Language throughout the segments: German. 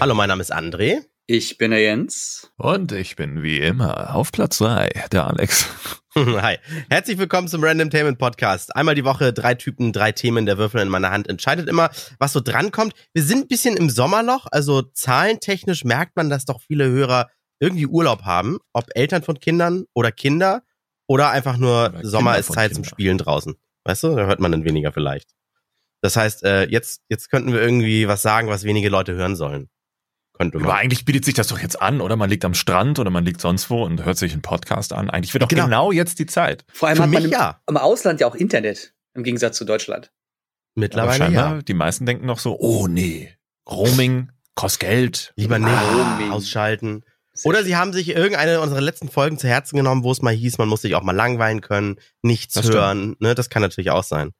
Hallo, mein Name ist André. Ich bin der Jens. Und ich bin wie immer auf Platz 3, der Alex. Hi. Herzlich willkommen zum Random Tainment Podcast. Einmal die Woche drei Typen, drei Themen. Der Würfel in meiner Hand entscheidet immer, was so drankommt. Wir sind ein bisschen im Sommerloch, also zahlentechnisch merkt man, dass doch viele Hörer irgendwie Urlaub haben. Ob Eltern von Kindern oder Kinder oder einfach nur oder Sommer ist Zeit Kinder. zum Spielen draußen. Weißt du, da hört man dann weniger vielleicht. Das heißt, äh, jetzt, jetzt könnten wir irgendwie was sagen, was wenige Leute hören sollen. Könnte man. Aber eigentlich bietet sich das doch jetzt an, oder? Man liegt am Strand oder man liegt sonst wo und hört sich einen Podcast an. Eigentlich wird doch genau, genau jetzt die Zeit. Vor allem Für hat man im, ja. im Ausland ja auch Internet, im Gegensatz zu Deutschland. Mittlerweile Aber ja. Die meisten denken noch so, oh nee, Roaming kostet Geld. Lieber nee, ah, ausschalten. Oder sie haben sich irgendeine unserer letzten Folgen zu Herzen genommen, wo es mal hieß, man muss sich auch mal langweilen können, nichts das hören. Ne, das kann natürlich auch sein.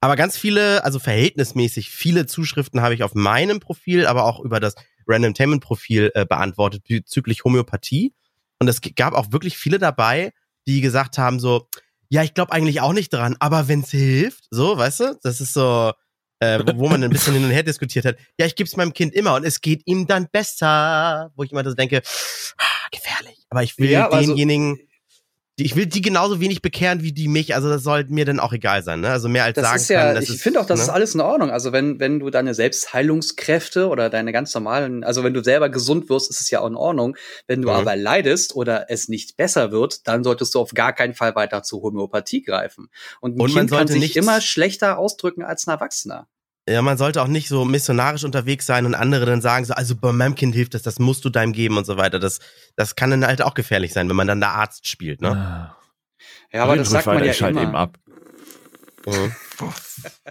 Aber ganz viele, also verhältnismäßig viele Zuschriften habe ich auf meinem Profil, aber auch über das Randomtainment-Profil äh, beantwortet bezüglich Homöopathie. Und es gab auch wirklich viele dabei, die gesagt haben so, ja, ich glaube eigentlich auch nicht dran, aber wenn's hilft, so, weißt du, das ist so, äh, wo man ein bisschen hin und her diskutiert hat. Ja, ich gebe es meinem Kind immer und es geht ihm dann besser, wo ich immer so denke, ah, gefährlich. Aber ich will ja, also denjenigen, also, ich will die genauso wenig bekehren wie die mich, also das sollte mir dann auch egal sein, ne? Also mehr als das sagen ist ja, kann, ich finde auch, das ne? ist alles in Ordnung. Also wenn wenn du deine Selbstheilungskräfte oder deine ganz normalen, also wenn du selber gesund wirst, ist es ja auch in Ordnung. Wenn du mhm. aber leidest oder es nicht besser wird, dann solltest du auf gar keinen Fall weiter zur Homöopathie greifen. Und ein Und Kind kann sich immer schlechter ausdrücken als ein Erwachsener. Ja, man sollte auch nicht so missionarisch unterwegs sein und andere dann sagen so, also bei meinem Kind hilft das, das musst du deinem geben und so weiter. Das, das kann dann halt auch gefährlich sein, wenn man dann der Arzt spielt, ne? Ja, aber das sagt man ja immer. eben ab. Mhm.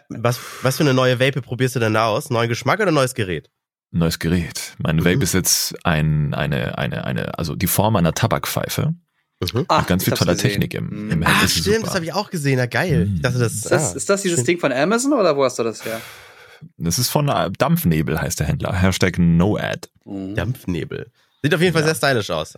was, was für eine neue Vape probierst du denn da aus? Neuen Geschmack oder neues Gerät? Neues Gerät. Mein mhm. Vape ist jetzt ein, eine, eine, eine, also die Form einer Tabakpfeife. Mhm. Ach, ganz viel toller Technik im, im Ach, stimmt, super. das habe ich auch gesehen. Ja, geil. Ich dachte, das, ist, das, ah, ist das dieses schön. Ding von Amazon oder wo hast du das her? Das ist von äh, Dampfnebel, heißt der Händler. Hashtag NoAd. Mhm. Dampfnebel. Sieht auf jeden Fall ja. sehr stylisch aus.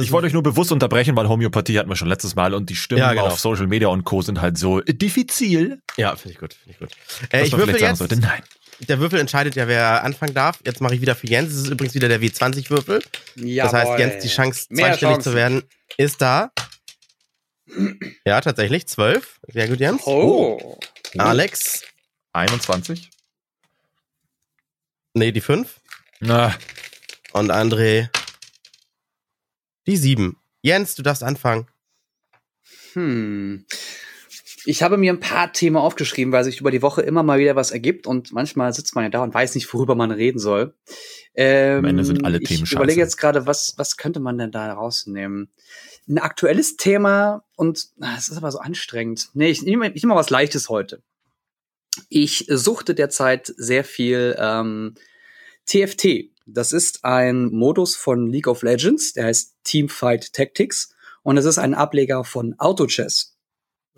ich wollte euch nur bewusst unterbrechen, weil Homöopathie hatten wir schon letztes Mal und die Stimmen ja, genau. auf Social Media und Co. sind halt so diffizil. Ja, finde ich gut. Find ich gut. Äh, ich würfel jetzt, sollte. Nein. Der Würfel entscheidet ja, wer anfangen darf. Jetzt mache ich wieder für Jens. Das ist übrigens wieder der W20-Würfel. Das heißt, Jens, die Chance, zweistellig zu werden, ist da. Ja, tatsächlich. Zwölf. Sehr gut, Jens. Oh. Alex. 21. Nee, die fünf. Na. Und André. Die sieben. Jens, du darfst anfangen. Hm. Ich habe mir ein paar Themen aufgeschrieben, weil sich über die Woche immer mal wieder was ergibt und manchmal sitzt man ja da und weiß nicht, worüber man reden soll. Ähm, Am Ende sind alle Themen Ich überlege jetzt gerade, was, was könnte man denn da rausnehmen? Ein aktuelles Thema und ah, es ist aber so anstrengend. Nee, ich nehme, ich nehme mal was Leichtes heute. Ich suchte derzeit sehr viel ähm, TFT. Das ist ein Modus von League of Legends, der heißt Teamfight Tactics und es ist ein Ableger von Autochess.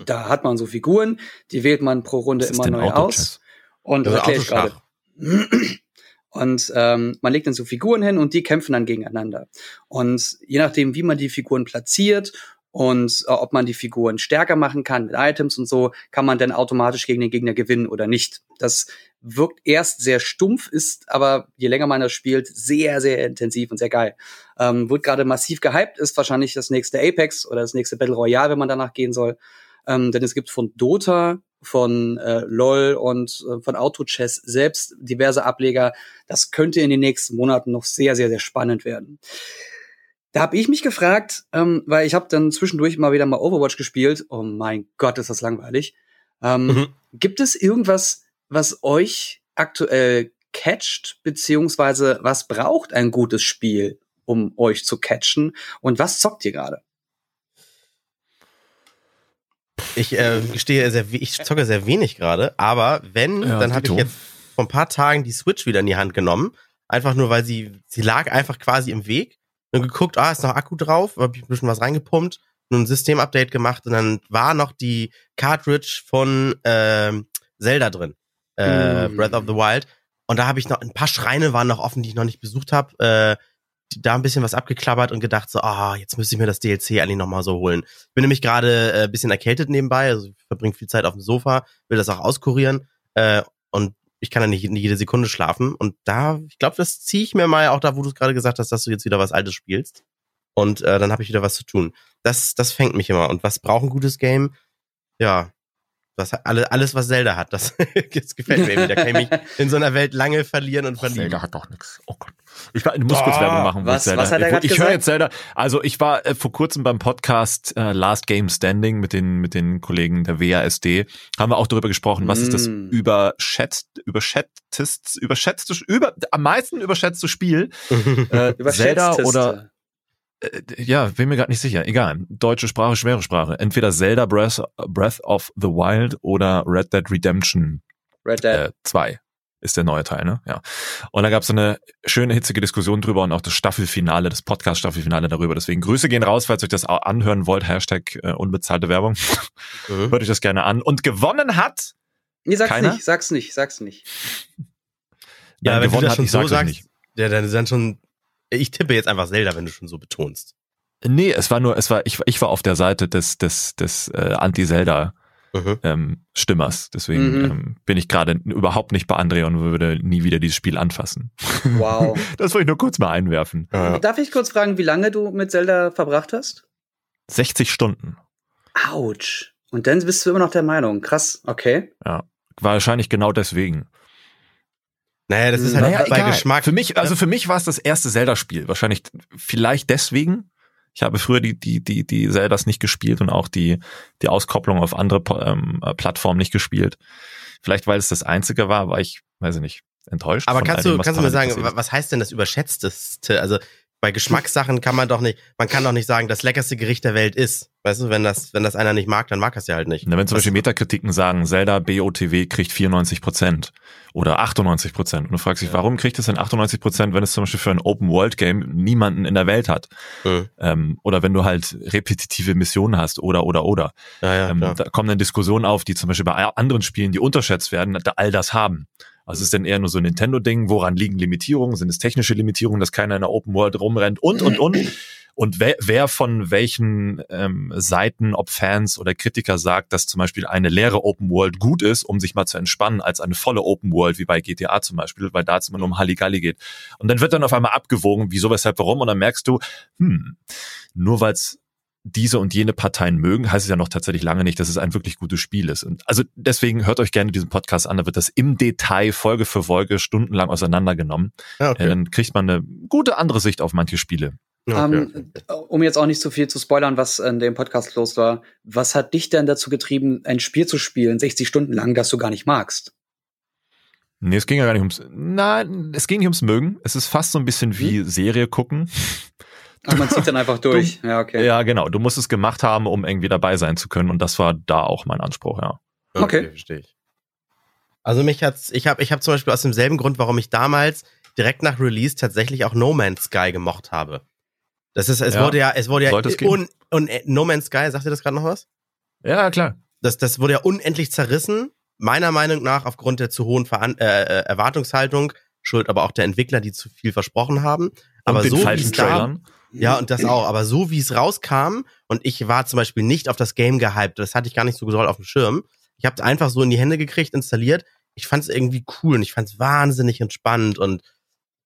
Da hat man so Figuren, die wählt man pro Runde immer neu aus. Und das erkläre ich gerade. Und ähm, man legt dann so Figuren hin und die kämpfen dann gegeneinander. Und je nachdem, wie man die Figuren platziert und äh, ob man die Figuren stärker machen kann mit Items und so, kann man dann automatisch gegen den Gegner gewinnen oder nicht. Das wirkt erst sehr stumpf, ist aber je länger man das spielt, sehr, sehr intensiv und sehr geil. Ähm, wird gerade massiv gehypt, ist wahrscheinlich das nächste Apex oder das nächste Battle Royale, wenn man danach gehen soll. Ähm, denn es gibt von Dota, von äh, LOL und äh, von AutoChess selbst diverse Ableger. Das könnte in den nächsten Monaten noch sehr, sehr, sehr spannend werden. Da habe ich mich gefragt, ähm, weil ich habe dann zwischendurch mal wieder mal Overwatch gespielt. Oh mein Gott, ist das langweilig. Ähm, mhm. Gibt es irgendwas, was euch aktuell catcht, beziehungsweise was braucht ein gutes Spiel, um euch zu catchen? Und was zockt ihr gerade? Ich äh, gestehe sehr, ich zocke sehr wenig gerade, aber wenn, ja, dann habe ich jetzt vor ein paar Tagen die Switch wieder in die Hand genommen. Einfach nur, weil sie, sie lag einfach quasi im Weg dann geguckt, ah, ist noch Akku drauf, hab ich ein bisschen was reingepumpt, nur ein Systemupdate gemacht und dann war noch die Cartridge von äh, Zelda drin, äh, mm. Breath of the Wild. Und da habe ich noch ein paar Schreine waren noch offen, die ich noch nicht besucht habe. Äh, da ein bisschen was abgeklappert und gedacht so, ah, jetzt müsste ich mir das DLC eigentlich noch mal so holen. Ich bin nämlich gerade äh, bisschen erkältet nebenbei, also ich verbringe viel Zeit auf dem Sofa, will das auch auskurieren äh, und ich kann ja nicht, nicht jede Sekunde schlafen. Und da, ich glaube, das ziehe ich mir mal auch da, wo du es gerade gesagt hast, dass du jetzt wieder was Altes spielst. Und äh, dann habe ich wieder was zu tun. Das, das fängt mich immer. Und was braucht ein gutes Game? Ja, was, alle, alles, was Zelda hat, das, das gefällt mir irgendwie. Da kann ich mich in so einer Welt lange verlieren und verlieren. Zelda hat doch nichts. Oh Gott. Ich, ich muss oh, kurz Werbung machen. Was, Zelda. was hat er Ich, ich höre jetzt Zelda. Also ich war äh, vor kurzem beim Podcast äh, Last Game Standing mit den, mit den Kollegen der WASD. Haben wir auch darüber gesprochen, was mm. ist das mm. überschätzt, überschätztes, überschätzte, über, am meisten überschätzte Spiel. äh, Zelda oder äh, ja, bin mir gerade nicht sicher. Egal. Deutsche Sprache, schwere Sprache. Entweder Zelda Breath, Breath of the Wild oder Red Dead Redemption Red Dead. 2 äh, ist der neue Teil, ne? Ja. Und da gab es eine schöne, hitzige Diskussion drüber und auch das Staffelfinale, das Podcast-Staffelfinale darüber. Deswegen Grüße gehen raus, falls ihr euch das auch anhören wollt. Hashtag äh, unbezahlte Werbung. Mhm. Hört euch das gerne an. Und gewonnen hat. Nee, sag's keiner? nicht, sag's nicht, sag's nicht. Ja, Nein, wenn du das schon so sagst, nicht. Ja, dann, dann schon ich tippe jetzt einfach Zelda, wenn du schon so betonst. Nee, es war nur, es war, ich, ich war auf der Seite des, des, des äh, Anti-Zelda. Mhm. Ähm, Stimmers. Deswegen mhm. ähm, bin ich gerade überhaupt nicht bei Andrea und würde nie wieder dieses Spiel anfassen. Wow. das wollte ich nur kurz mal einwerfen. Ja. Darf ich kurz fragen, wie lange du mit Zelda verbracht hast? 60 Stunden. Autsch. Und dann bist du immer noch der Meinung. Krass, okay. Ja. Wahrscheinlich genau deswegen. Naja, das ist halt naja, bei egal. Geschmack. Für mich, also für mich war es das erste Zelda-Spiel. Wahrscheinlich, vielleicht deswegen. Ich habe früher die, die, die, die Zeldas nicht gespielt und auch die, die Auskopplung auf andere ähm, Plattformen nicht gespielt. Vielleicht, weil es das einzige war, war ich, weiß ich nicht, enttäuscht. Aber kannst du, kannst du mir sagen, was heißt denn das Überschätzteste? Also, bei Geschmackssachen kann man doch nicht, man kann doch nicht sagen, das leckerste Gericht der Welt ist. Weißt du, wenn das, wenn das einer nicht mag, dann mag er es ja halt nicht. Na, wenn zum Beispiel Metakritiken sagen, Zelda BOTW kriegt 94 Prozent oder 98 Prozent. Und du fragst dich, ja. warum kriegt es denn 98 Prozent, wenn es zum Beispiel für ein Open-World-Game niemanden in der Welt hat? Mhm. Ähm, oder wenn du halt repetitive Missionen hast oder, oder, oder. Ja, ja, ähm, da kommen dann Diskussionen auf, die zum Beispiel bei anderen Spielen, die unterschätzt werden, all das haben. Also ist denn eher nur so ein Nintendo-Ding? Woran liegen Limitierungen? Sind es technische Limitierungen, dass keiner in der Open World rumrennt und, und, und? Und wer, wer von welchen ähm, Seiten, ob Fans oder Kritiker sagt, dass zum Beispiel eine leere Open World gut ist, um sich mal zu entspannen, als eine volle Open World, wie bei GTA zum Beispiel, weil da es immer nur um Halligalli geht. Und dann wird dann auf einmal abgewogen, wieso, weshalb, warum, und dann merkst du, hm, nur weil es diese und jene Parteien mögen, heißt es ja noch tatsächlich lange nicht, dass es ein wirklich gutes Spiel ist. Und also deswegen hört euch gerne diesen Podcast an, da wird das im Detail Folge für Folge stundenlang auseinandergenommen. Ja, okay. Dann kriegt man eine gute andere Sicht auf manche Spiele. Okay. Um, ähm, um jetzt auch nicht zu viel zu spoilern, was in dem Podcast los war, was hat dich denn dazu getrieben, ein Spiel zu spielen, 60 Stunden lang, das du gar nicht magst? Nee, es ging ja gar nicht ums. Nein, es ging nicht ums Mögen. Es ist fast so ein bisschen wie hm? Serie gucken. Ach, man zieht dann einfach durch. Du, ja, okay. Ja, genau. Du musst es gemacht haben, um irgendwie dabei sein zu können. Und das war da auch mein Anspruch, ja. Okay, okay. verstehe ich. Also mich hat's, ich habe ich hab zum Beispiel aus demselben Grund, warum ich damals direkt nach Release tatsächlich auch No Man's Sky gemocht habe. Das ist, es ja. wurde ja, es wurde ja, un, un, No Man's Sky, sagt ihr das gerade noch was? Ja, klar. Das, das wurde ja unendlich zerrissen. Meiner Meinung nach aufgrund der zu hohen Veran äh, äh Erwartungshaltung, schuld aber auch der Entwickler, die zu viel versprochen haben. Und aber den so falschen Trailern. Da, ja, und das auch. Aber so wie es rauskam, und ich war zum Beispiel nicht auf das Game gehypt, das hatte ich gar nicht so doll auf dem Schirm. Ich habe es einfach so in die Hände gekriegt, installiert. Ich fand es irgendwie cool und ich fand es wahnsinnig entspannt und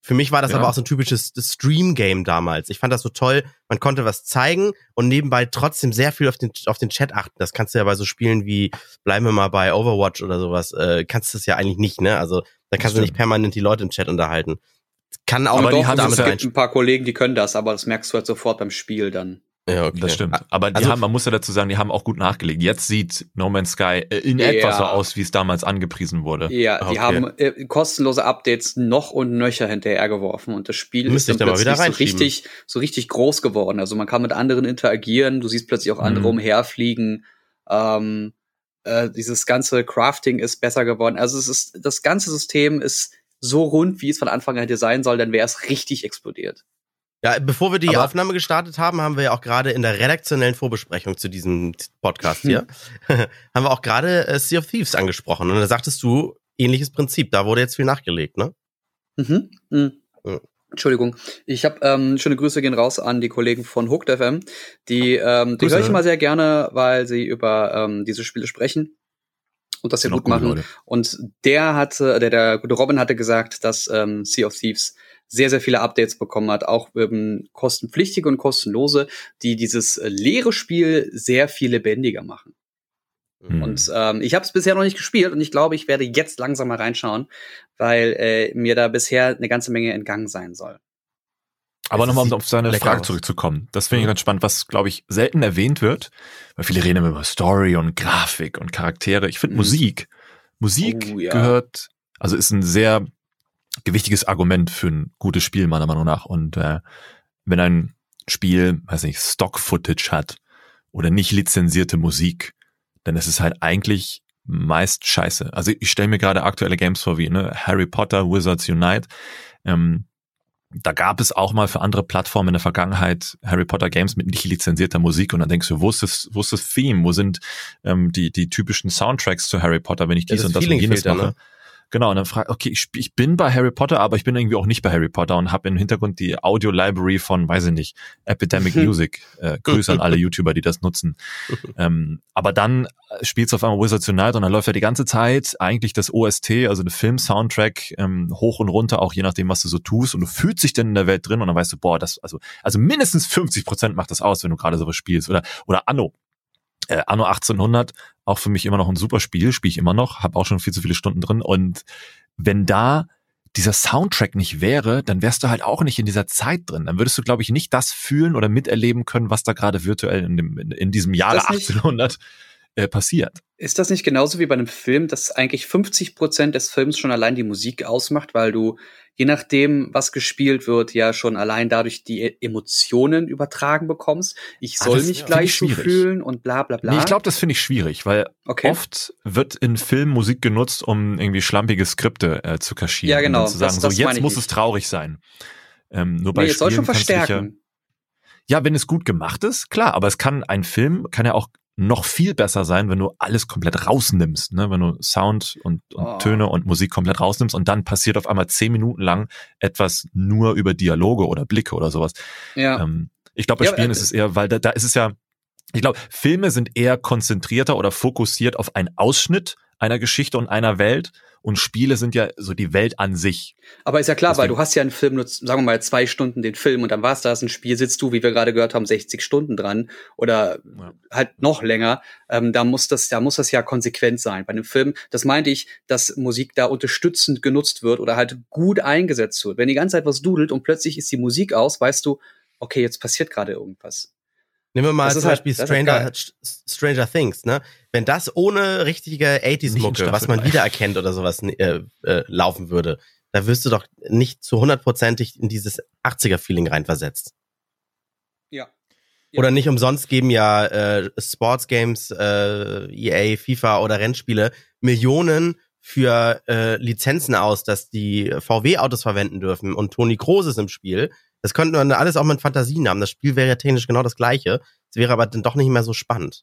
für mich war das ja. aber auch so ein typisches Stream-Game damals. Ich fand das so toll. Man konnte was zeigen und nebenbei trotzdem sehr viel auf den, auf den Chat achten. Das kannst du ja bei so Spielen wie, bleiben wir mal bei Overwatch oder sowas, äh, kannst du das ja eigentlich nicht, ne? Also da kannst du nicht permanent die Leute im Chat unterhalten. Kann auch aber doch, damit es gibt ein paar Kollegen, die können das, aber das merkst du halt sofort beim Spiel dann. Ja, okay. Das stimmt. Aber die also, haben, man muss ja dazu sagen, die haben auch gut nachgelegt. Jetzt sieht No Man's Sky äh, in ja. etwa so aus, wie es damals angepriesen wurde. Ja, die okay. haben äh, kostenlose Updates noch und nöcher hinterhergeworfen und das Spiel Müsste ist dann plötzlich so richtig, so richtig groß geworden. Also man kann mit anderen interagieren, du siehst plötzlich auch andere mhm. umherfliegen. Ähm, äh, dieses ganze Crafting ist besser geworden. Also es ist, das ganze System ist so rund, wie es von Anfang an hätte sein soll, dann wäre es richtig explodiert. Ja, bevor wir die Aber Aufnahme gestartet haben, haben wir ja auch gerade in der redaktionellen Vorbesprechung zu diesem Podcast hier, hm. haben wir auch gerade äh, Sea of Thieves angesprochen. Und da sagtest du, ähnliches Prinzip, da wurde jetzt viel nachgelegt, ne? Mhm. mhm. Ja. Entschuldigung. Ich habe ähm, schöne Grüße gehen raus an die Kollegen von Hooked FM. Die, ähm, die höre ich immer sehr gerne, weil sie über ähm, diese Spiele sprechen. Und das sehr gut machen. Leute. Und der hatte, der, der gute Robin hatte gesagt, dass ähm, Sea of Thieves sehr, sehr viele Updates bekommen hat, auch ähm, kostenpflichtige und kostenlose, die dieses äh, leere Spiel sehr viel lebendiger machen. Mhm. Und ähm, ich habe es bisher noch nicht gespielt und ich glaube, ich werde jetzt langsam mal reinschauen, weil äh, mir da bisher eine ganze Menge entgangen sein soll. Aber nochmal, um auf seine Frage aus. zurückzukommen. Das finde ich mhm. ganz spannend, was, glaube ich, selten erwähnt wird, weil viele reden immer über Story und Grafik und Charaktere. Ich finde mhm. Musik, Musik oh, ja. gehört, also ist ein sehr gewichtiges Argument für ein gutes Spiel, meiner Meinung nach. Und äh, wenn ein Spiel, weiß nicht, Stock-Footage hat oder nicht lizenzierte Musik, dann ist es halt eigentlich meist scheiße. Also ich stelle mir gerade aktuelle Games vor wie ne, Harry Potter, Wizards Unite. Ähm, da gab es auch mal für andere Plattformen in der Vergangenheit Harry Potter Games mit nicht lizenzierter Musik und dann denkst du, wo ist das, wo ist das Theme, wo sind ähm, die, die typischen Soundtracks zu Harry Potter, wenn ich dies ja, und das und jenes mache. Ne? Genau, und dann frage okay, ich, ich bin bei Harry Potter, aber ich bin irgendwie auch nicht bei Harry Potter und habe im Hintergrund die Audio-Library von, weiß ich nicht, Epidemic Music. Äh, Grüße an alle YouTuber, die das nutzen. ähm, aber dann spielst du auf einmal Wizards Unite und dann läuft ja die ganze Zeit eigentlich das OST, also der Film-Soundtrack, ähm, hoch und runter, auch je nachdem, was du so tust. Und du fühlst dich dann in der Welt drin und dann weißt du, boah, das, also, also mindestens 50 Prozent macht das aus, wenn du gerade sowas spielst. Oder, oder Anno, äh, Anno 1800, auch für mich immer noch ein super Spiel, spiele ich immer noch, habe auch schon viel zu viele Stunden drin. Und wenn da dieser Soundtrack nicht wäre, dann wärst du halt auch nicht in dieser Zeit drin. Dann würdest du, glaube ich, nicht das fühlen oder miterleben können, was da gerade virtuell in, dem, in, in diesem Jahre 1800 äh, passiert. Ist das nicht genauso wie bei einem Film, dass eigentlich 50 Prozent des Films schon allein die Musik ausmacht, weil du je nachdem, was gespielt wird, ja schon allein dadurch die e- Emotionen übertragen bekommst. Ich ah, soll ah, mich gleich so fühlen und bla bla bla. Nee, ich glaube, das finde ich schwierig, weil okay. oft wird in Filmen Musik genutzt, um irgendwie schlampige Skripte äh, zu kaschieren. Ja, genau. Und zu sagen, das, das so jetzt muss es traurig sein. Ähm, nur bei nee, es soll schon verstärken. Ja, wenn es gut gemacht ist, klar, aber es kann ein Film, kann ja auch noch viel besser sein, wenn du alles komplett rausnimmst, ne? wenn du Sound und, und oh. Töne und Musik komplett rausnimmst und dann passiert auf einmal zehn Minuten lang etwas nur über Dialoge oder Blicke oder sowas. Ja. Ähm, ich glaube, bei ja, Spielen äh, ist es eher, weil da, da ist es ja, ich glaube, Filme sind eher konzentrierter oder fokussiert auf einen Ausschnitt einer Geschichte und einer Welt und Spiele sind ja so die Welt an sich. Aber ist ja klar, Deswegen. weil du hast ja einen Film nur, sagen wir mal, zwei Stunden den Film und dann war es da, ein Spiel, sitzt du, wie wir gerade gehört haben, 60 Stunden dran oder ja. halt noch länger. Ähm, da muss das, da muss das ja konsequent sein. Bei einem Film, das meinte ich, dass Musik da unterstützend genutzt wird oder halt gut eingesetzt wird. Wenn die ganze Zeit was dudelt und plötzlich ist die Musik aus, weißt du, okay, jetzt passiert gerade irgendwas. Nehmen wir mal das zum halt- Beispiel halt, Stranger, Stranger Things, ne? Wenn das ohne richtige 80s-Mucke, was man wiedererkennt oder sowas, äh, äh, laufen würde, da wirst du doch nicht zu hundertprozentig in dieses 80er-Feeling reinversetzt. Ja. ja. Oder nicht umsonst geben ja äh, Sports Games, äh, EA, FIFA oder Rennspiele Millionen für äh, Lizenzen aus, dass die VW-Autos verwenden dürfen und Toni Kroos ist im Spiel, das könnte man alles auch mit Fantasien haben. Das Spiel wäre ja technisch genau das gleiche. Es wäre aber dann doch nicht mehr so spannend.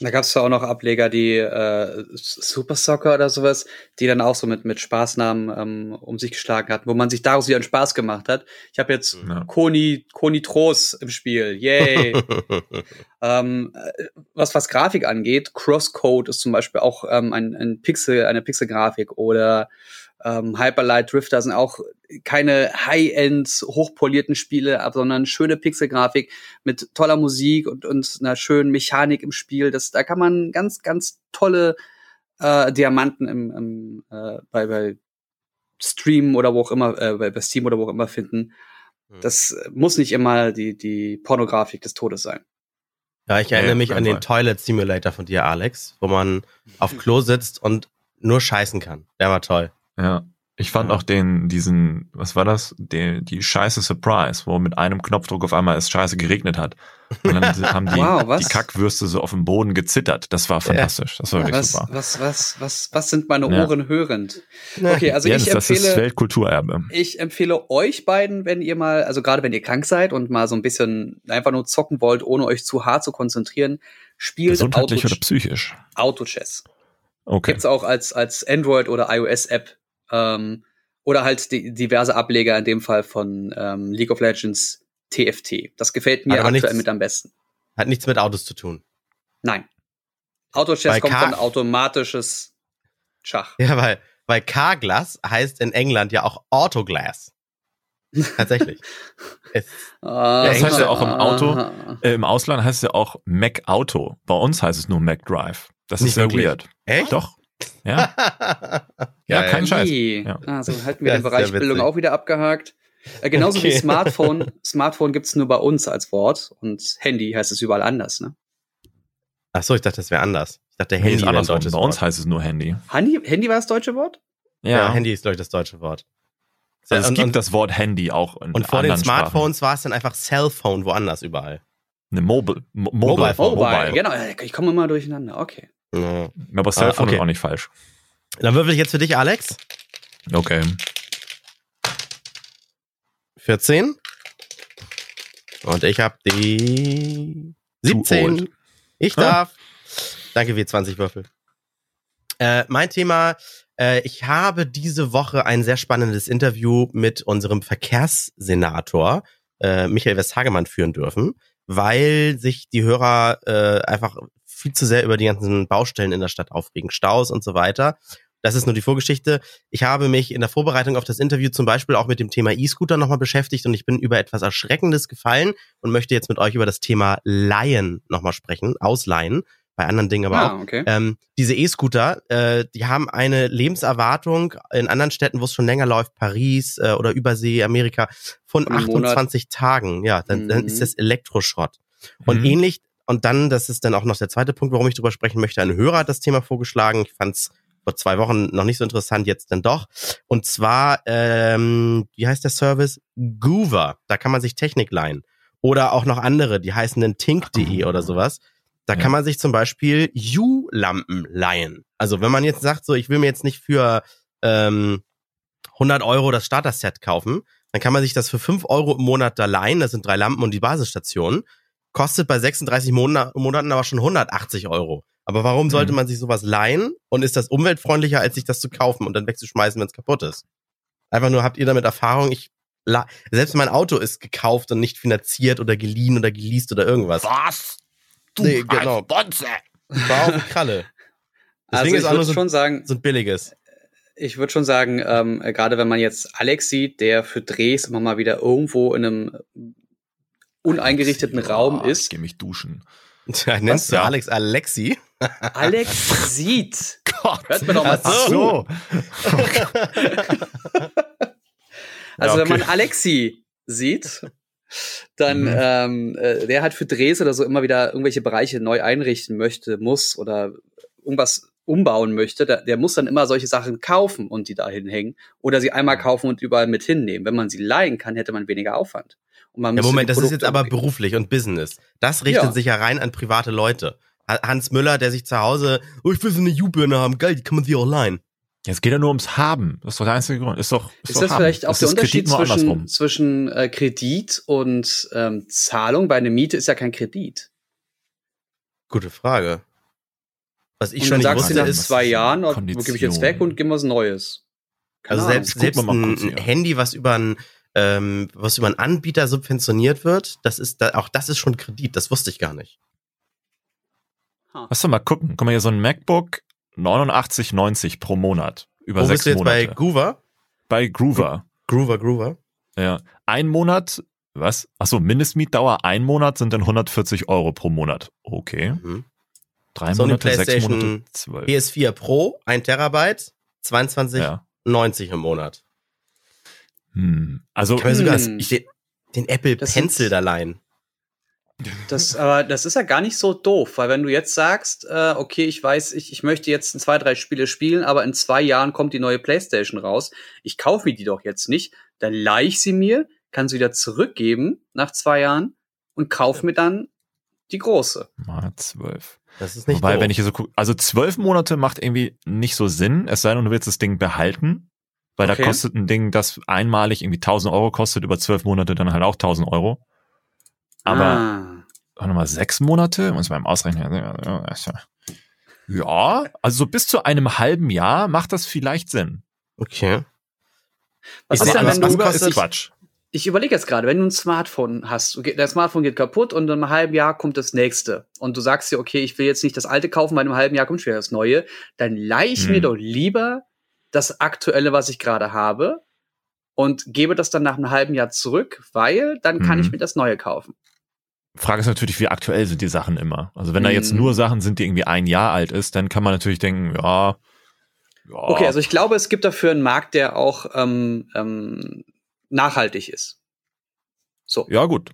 Da gab es ja auch noch Ableger, die äh, Super Soccer oder sowas, die dann auch so mit mit Spaßnamen ähm, um sich geschlagen hatten, wo man sich daraus wieder einen Spaß gemacht hat. Ich habe jetzt ja. Koni Koni Tros im Spiel, yay! ähm, äh, was was Grafik angeht, Crosscode ist zum Beispiel auch ähm, ein, ein Pixel eine Pixel-Grafik oder ähm, Hyperlight Drifter sind auch keine High-End hochpolierten Spiele, sondern schöne Pixelgrafik mit toller Musik und, und einer schönen Mechanik im Spiel. Das, da kann man ganz, ganz tolle äh, Diamanten im, im, äh, bei, bei Stream oder wo auch immer, äh, bei, Steam oder wo auch immer finden. Hm. Das muss nicht immer die, die Pornografik des Todes sein. Ja, ich erinnere ja, mich an den Toilet Simulator von dir, Alex, wo man auf Klo sitzt und nur scheißen kann. Der war toll. Ja. Ich fand auch den, diesen, was war das? Den, die scheiße Surprise, wo mit einem Knopfdruck auf einmal es scheiße geregnet hat. Und dann haben die, wow, die Kackwürste so auf dem Boden gezittert. Das war fantastisch. Das war wirklich was, super. Was, was, was, was sind meine Ohren ja. hörend? Okay, also ja, ich das, empfehle. Das ist Weltkulturerbe. Ich empfehle euch beiden, wenn ihr mal, also gerade wenn ihr krank seid und mal so ein bisschen einfach nur zocken wollt, ohne euch zu hart zu konzentrieren, spielt Gesundheitlich Auto oder psychisch? Auto-Chess. Okay. Gibt's auch als, als Android- oder iOS-App ähm, oder halt die, diverse Ableger, in dem Fall von ähm, League of Legends TFT. Das gefällt mir aktuell nichts, mit am besten. Hat nichts mit Autos zu tun. Nein. Autochess kommt von automatisches Schach. Ja, weil, weil Carglass heißt in England ja auch Autoglass. Tatsächlich. es, das heißt ja auch im Auto, äh, im Ausland heißt es ja auch Mac Auto. Bei uns heißt es nur Mac Drive. Das Nicht ist sehr wirklich. weird. echt? Doch. Ja, ja Geil. kein Scheiß. Ja. Also halten wir Das den Bereich ja Bildung auch wieder abgehakt. Äh, genauso wie Okay. Smartphone. Smartphone gibt's nur bei uns als Wort und Handy heißt es überall anders. Ne? Ach so, ich dachte, das wäre anders. Ich dachte, Nee, Handy ist andersrum. deutsches Bei uns Wort. heißt es nur Handy. Handy, Handy war das deutsche Wort? Ja, Handy ist, glaube ich, das deutsche Wort. Also es und, gibt und, das Wort Handy auch in und vor den. Smartphones war es dann einfach Cellphone woanders überall. Eine Mobile. Mo Mobile Mobile. Phone. Mobile, genau. Ich komme immer durcheinander. Okay. Ja. Aber Cellphone Ah, okay. ist auch nicht falsch. Dann würfel ich jetzt für dich, Alex. Okay. 14. Und ich habe die Too 17. old. Ich Ah. darf. Danke, W20 Würfel. Äh, mein Thema, äh, ich habe diese Woche ein sehr spannendes Interview mit unserem Verkehrssenator äh, Michael Westhagemann führen dürfen, weil sich die Hörer äh, einfach viel zu sehr über die ganzen Baustellen in der Stadt aufregen, Staus und so weiter. Das ist nur die Vorgeschichte. Ich habe mich in der Vorbereitung auf das Interview zum Beispiel auch mit dem Thema E-Scooter nochmal beschäftigt und ich bin über etwas Erschreckendes gefallen und möchte jetzt mit euch über das Thema Leihen nochmal sprechen, ausleihen, bei anderen Dingen aber auch. ah, okay. Ähm, diese E-Scooter, äh, die haben eine Lebenserwartung in anderen Städten, wo es schon länger läuft, Paris äh, oder Übersee, Amerika, von Von einem Monat. 28 Tagen. Ja, dann, dann Mhm. ist das Elektroschrott. Und Mhm. ähnlich, und dann, das ist dann auch noch der zweite Punkt, warum ich drüber sprechen möchte, ein Hörer hat das Thema vorgeschlagen. Ich fand's vor zwei Wochen noch nicht so interessant, jetzt dann doch. Und zwar, ähm, wie heißt der Service? Goover. Da kann man sich Technik leihen. Oder auch noch andere, die heißen dann tink.de oder sowas. Da Ja. kann man sich zum Beispiel U-Lampen leihen. Also wenn man jetzt sagt, so ich will mir jetzt nicht für ähm, 100 Euro das Starter-Set kaufen, dann kann man sich das für 5 Euro im Monat da leihen. Das sind drei Lampen und die Basisstation. Kostet bei 36 Monat, Monaten aber schon 180 Euro. Aber warum sollte Mhm. man sich sowas leihen? Und ist das umweltfreundlicher, als sich das zu kaufen und dann wegzuschmeißen, wenn es kaputt ist? Einfach nur, habt ihr damit Erfahrung? Ich selbst mein Auto ist gekauft und nicht finanziert oder geliehen oder geleast oder irgendwas. Was? Du Nee, genau. Bonze. War auf Kralle. Also Deswegen ich auch nur würde so, schon sagen, so ein billiges. ich würde schon sagen, ähm, äh, gerade wenn man jetzt Alex sieht, der für Drehs immer mal wieder irgendwo in einem uneingerichteten Raum Ich ist. geh mich duschen. Tja, nennst du Ja. Alex Alexi? Alex sieht. Gott. Hört mir doch mal Ach zu. Also Ja, wenn man okay. Alexi sieht, dann Mhm. ähm, äh, der halt für Drehs oder so immer wieder irgendwelche Bereiche neu einrichten möchte, muss oder irgendwas umbauen möchte, der, der muss dann immer solche Sachen kaufen und die dahin hängen oder sie einmal kaufen und überall mit hinnehmen. Wenn man sie leihen kann, hätte man weniger Aufwand. Und man Ja, Moment, das ist jetzt aber umgehen. beruflich und Business. Das richtet Ja. sich ja rein an private Leute. Ha- Hans Müller, der sich zu Hause, oh, ich will so eine U-Birne haben, geil, die kann man sich auch leihen. Jetzt geht ja nur ums Haben. Das ist doch der einzige Grund. Ist doch. Ist doch das haben. vielleicht auch Ist der Kredit Unterschied nur zwischen, zwischen äh, Kredit und ähm, Zahlung? Bei einer Miete ist ja kein Kredit. Gute Frage. Was ich und schon nicht sagst wusste, nach ist, zwei Jahren, Konditionen. gebe ich jetzt weg und gib mir was Neues. Keine also selbst, selbst ein kurz hier. Handy, was über ein, ähm, was über einen Anbieter subventioniert wird, das ist da, auch das ist schon Kredit, das wusste ich gar nicht. Lass doch mal gucken. Guck mal hier, so ein MacBook 89,90 pro Monat. Über Wo sechs bist du jetzt Monate. bei Groover? bei Groover. Groover, Groover. Ja. Ein Monat, was? Achso, Mindestmietdauer ein Monat sind dann 140 Euro pro Monat. Okay. Mhm. Drei Sony Monate, sechs PlayStation Monate, zwölf. PS4 Pro, 1 Terabyte, 22,90 Ja. im Monat. Hm. Also, Kann man sogar Hm. ich, den, den Apple Das Pencil da leihen. Das, aber das ist ja gar nicht so doof, weil wenn du jetzt sagst, äh, okay, ich weiß, ich, ich möchte jetzt zwei, drei Spiele spielen, aber in zwei Jahren kommt die neue Playstation raus, ich kaufe mir die doch jetzt nicht, dann leih ich sie mir, kann sie wieder zurückgeben nach zwei Jahren und kaufe mir dann die große. mal zwölf. Das ist nicht Wobei, doof. wenn ich hier so gucke, also zwölf Monate macht irgendwie nicht so Sinn, es sei denn, du willst das Ding behalten, weil Okay. da kostet ein Ding, das einmalig irgendwie 1000 Euro kostet, über zwölf Monate dann halt auch 1000 Euro. Aber, ah. warte mal, sechs Monate, muss beim Ausrechnen. Ja, also so bis zu einem halben Jahr macht das vielleicht Sinn. Okay. was Ich ist denn, wenn du, kostet- ist Quatsch. ich überlege jetzt gerade, wenn du ein Smartphone hast, dein Smartphone geht kaputt und in einem halben Jahr kommt das nächste und du sagst dir, okay, ich will jetzt nicht das alte kaufen, weil in einem halben Jahr kommt schon wieder das neue, dann leih ich hm. mir doch lieber das aktuelle, was ich gerade habe und gebe das dann nach einem halben Jahr zurück, weil dann kann hm. ich mir das neue kaufen. Frage ist natürlich, wie aktuell sind die Sachen immer? Also wenn hm. da jetzt hm. nur Sachen sind, die irgendwie ein Jahr alt ist, dann kann man natürlich denken, ja, ja. Okay, also ich glaube, es gibt dafür einen Markt, der auch ähm, ähm, nachhaltig ist. So. Ja, gut.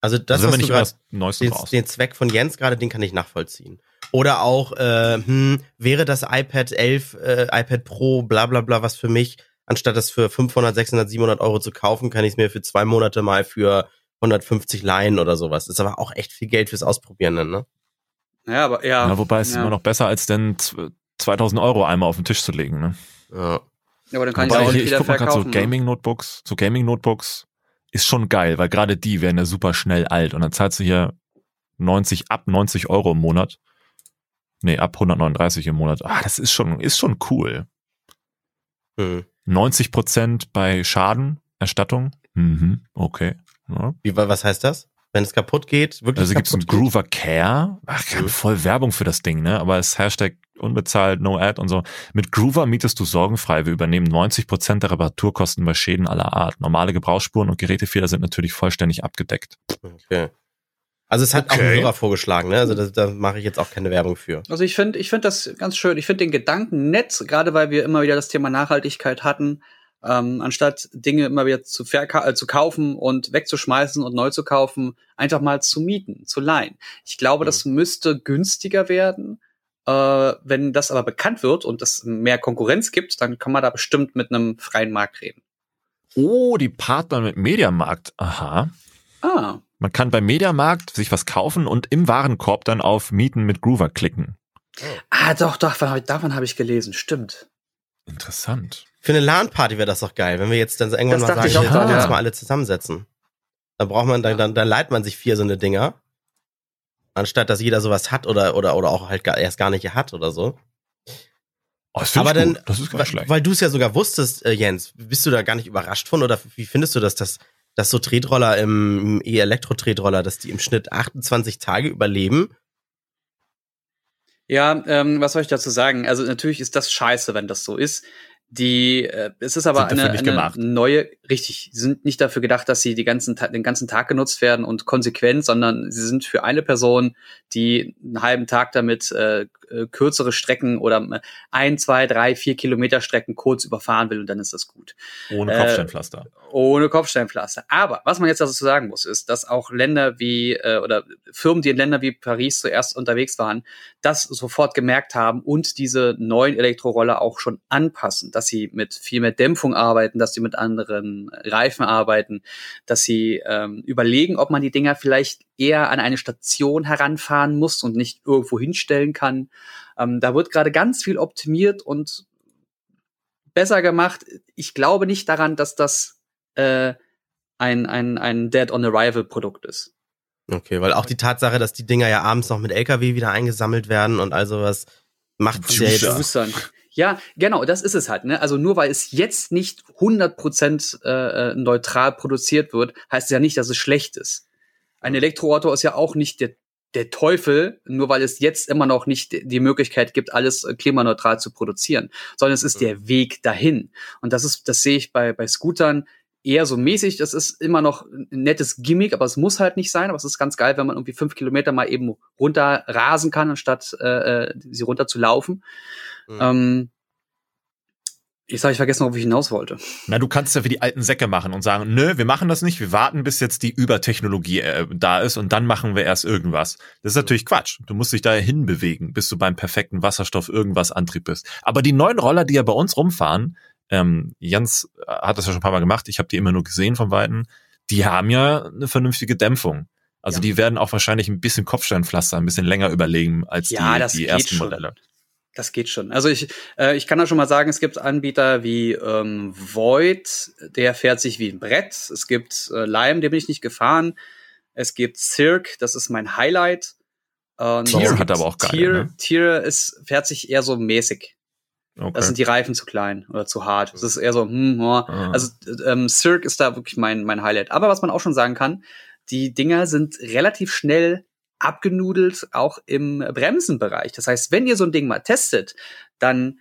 Also das, also, was du grad, den, den Zweck von Jens gerade, den kann ich nachvollziehen. Oder auch, äh, hm, wäre das iPad 11, äh, iPad Pro, bla bla bla, was für mich, anstatt das für 500, 600, 700 Euro zu kaufen, kann ich es mir für zwei Monate mal für 150 leihen oder sowas. Ist aber auch echt viel Geld fürs Ausprobieren dann, ne? Ja, aber ja. ja wobei es ja. immer noch besser, als denn 2000 Euro einmal auf den Tisch zu legen, ne? Ja. Ja, aber dann kann Wobei, ich, ich, ich guck mal gerade so Gaming-Notebooks, so Gaming-Notebooks ist schon geil, weil gerade die werden ja super schnell alt und dann zahlst du hier 90, ab 90 Euro im Monat. Nee, ab 139 im Monat. Ah, das ist schon, ist schon cool. Hm. 90 Prozent bei Schadenerstattung. Mhm, okay. Ja. Wie, was heißt das? wenn es kaputt geht, wirklich. Also gibt es einen Groover Care, Ach, voll Werbung für das Ding, ne? Aber es Hashtag unbezahlt, no ad und so. Mit Groover mietest du sorgenfrei. Wir übernehmen 90 Prozent der Reparaturkosten bei Schäden aller Art. Normale Gebrauchsspuren und Gerätefehler sind natürlich vollständig abgedeckt. Okay. Also es hat okay. auch ein Hörer vorgeschlagen, ne? Also da, da mache ich jetzt auch keine Werbung für. Also ich finde, ich finde das ganz schön. Ich finde den Gedanken nett, gerade weil wir immer wieder das Thema Nachhaltigkeit hatten ähm, anstatt Dinge immer wieder zu, äh, zu kaufen und wegzuschmeißen und neu zu kaufen, einfach mal zu mieten, zu leihen. Ich glaube, mhm. das müsste günstiger werden. Äh, wenn das aber bekannt wird und es mehr Konkurrenz gibt, dann kann man da bestimmt mit einem freien Markt reden. Oh, die Partner mit Mediamarkt. Aha. Ah. Man kann beim Mediamarkt sich was kaufen und im Warenkorb dann auf Mieten mit Groover klicken. Ah, doch, doch, davon habe ich, davon hab ich gelesen. Stimmt. Interessant. Für eine LAN-Party wäre das doch geil, wenn wir jetzt dann irgendwann das mal sagen, wir ja. mal alle zusammensetzen. Dann braucht man, dann, dann, dann leiht man sich vier so eine Dinger. Anstatt dass jeder sowas hat oder, oder, oder auch halt gar, erst gar nicht hat oder so. Oh, das Aber dann, das ist weil, weil du es ja sogar wusstest, äh, Jens, bist du da gar nicht überrascht von oder wie findest du das, dass, dass so Tretroller im, im E-Elektro-Tretroller, dass die im Schnitt 28 Tage überleben? Ja, ähm, was soll ich dazu sagen? Also natürlich ist das scheiße, wenn das so ist. Die, äh, es ist aber eine, eine neue, richtig, sie sind nicht dafür gedacht, dass sie die ganzen, den ganzen Tag genutzt werden und konsequent, sondern sie sind für eine Person, die einen halben Tag damit äh, äh, kürzere Strecken oder äh, ein, zwei, drei, vier Kilometer Strecken kurz überfahren will und dann ist das gut. Ohne äh, Kopfsteinpflaster. Ohne Kopfsteinpflaster. Aber was man jetzt dazu sagen muss, ist, dass auch Länder wie äh, oder Firmen, die in Ländern wie Paris zuerst unterwegs waren, das sofort gemerkt haben und diese neuen Elektroroller auch schon anpassen, dass sie mit viel mehr Dämpfung arbeiten, dass sie mit anderen Reifen arbeiten, dass sie ähm, überlegen, ob man die Dinger vielleicht eher an eine Station heranfahren muss und nicht irgendwo hinstellen kann. Ähm, da wird gerade ganz viel optimiert und besser gemacht. Ich glaube nicht daran, dass das äh, ein, ein, ein Dead on Arrival Produkt ist. Okay, weil auch die Tatsache, dass die Dinger ja abends noch mit LKW wieder eingesammelt werden und all sowas, macht sie ja jetzt. Ja, genau, das ist es halt. Ne? Also nur weil es jetzt nicht 100% äh, äh, neutral produziert wird, heißt es ja nicht, dass es schlecht ist. Ein Elektroauto ist ja auch nicht der, der Teufel, nur weil es jetzt immer noch nicht die Möglichkeit gibt, alles äh, klimaneutral zu produzieren, sondern es ist der Weg dahin. Und das ist, das sehe ich bei, bei Scootern eher so mäßig. Das ist immer noch ein nettes Gimmick, aber es muss halt nicht sein. Aber es ist ganz geil, wenn man irgendwie fünf Kilometer mal eben runter rasen kann, anstatt äh, äh sie runter zu laufen. Mhm. Ähm, Jetzt habe ich vergessen, ob ich hinaus wollte. Na, du kannst ja wie die alten Säcke machen und sagen, nö, wir machen das nicht, wir warten, bis jetzt die Übertechnologie äh, da ist und dann machen wir erst irgendwas. Das ist natürlich Quatsch. Du musst dich da hinbewegen, bis du beim perfekten Wasserstoff irgendwas Antrieb bist. Aber die neuen Roller, die ja bei uns rumfahren, ähm, Jens äh, hat das ja schon ein paar Mal gemacht, ich habe die immer nur gesehen von Weitem, die haben ja eine vernünftige Dämpfung. Also ja. die werden auch wahrscheinlich ein bisschen Kopfsteinpflaster ein bisschen länger überlegen als ja, die, die ersten schon. Modelle. Das geht schon. Also ich, äh, ich kann da schon mal sagen, es gibt Anbieter wie ähm, Void, der fährt sich wie ein Brett. Es gibt äh, Lime, den bin ich nicht gefahren. Es gibt Cirque, das ist mein Highlight. Und Tier hat aber auch geil. Tier, ne? Tier ist, fährt sich eher so mäßig. Okay. Das sind die Reifen zu klein oder zu hart. Das ist eher so, hm, oh. ah. also ähm, Cirque ist da wirklich mein, mein Highlight. Aber was man auch schon sagen kann, die Dinger sind relativ schnell abgenudelt, auch im Bremsenbereich. Das heißt, wenn ihr so ein Ding mal testet, dann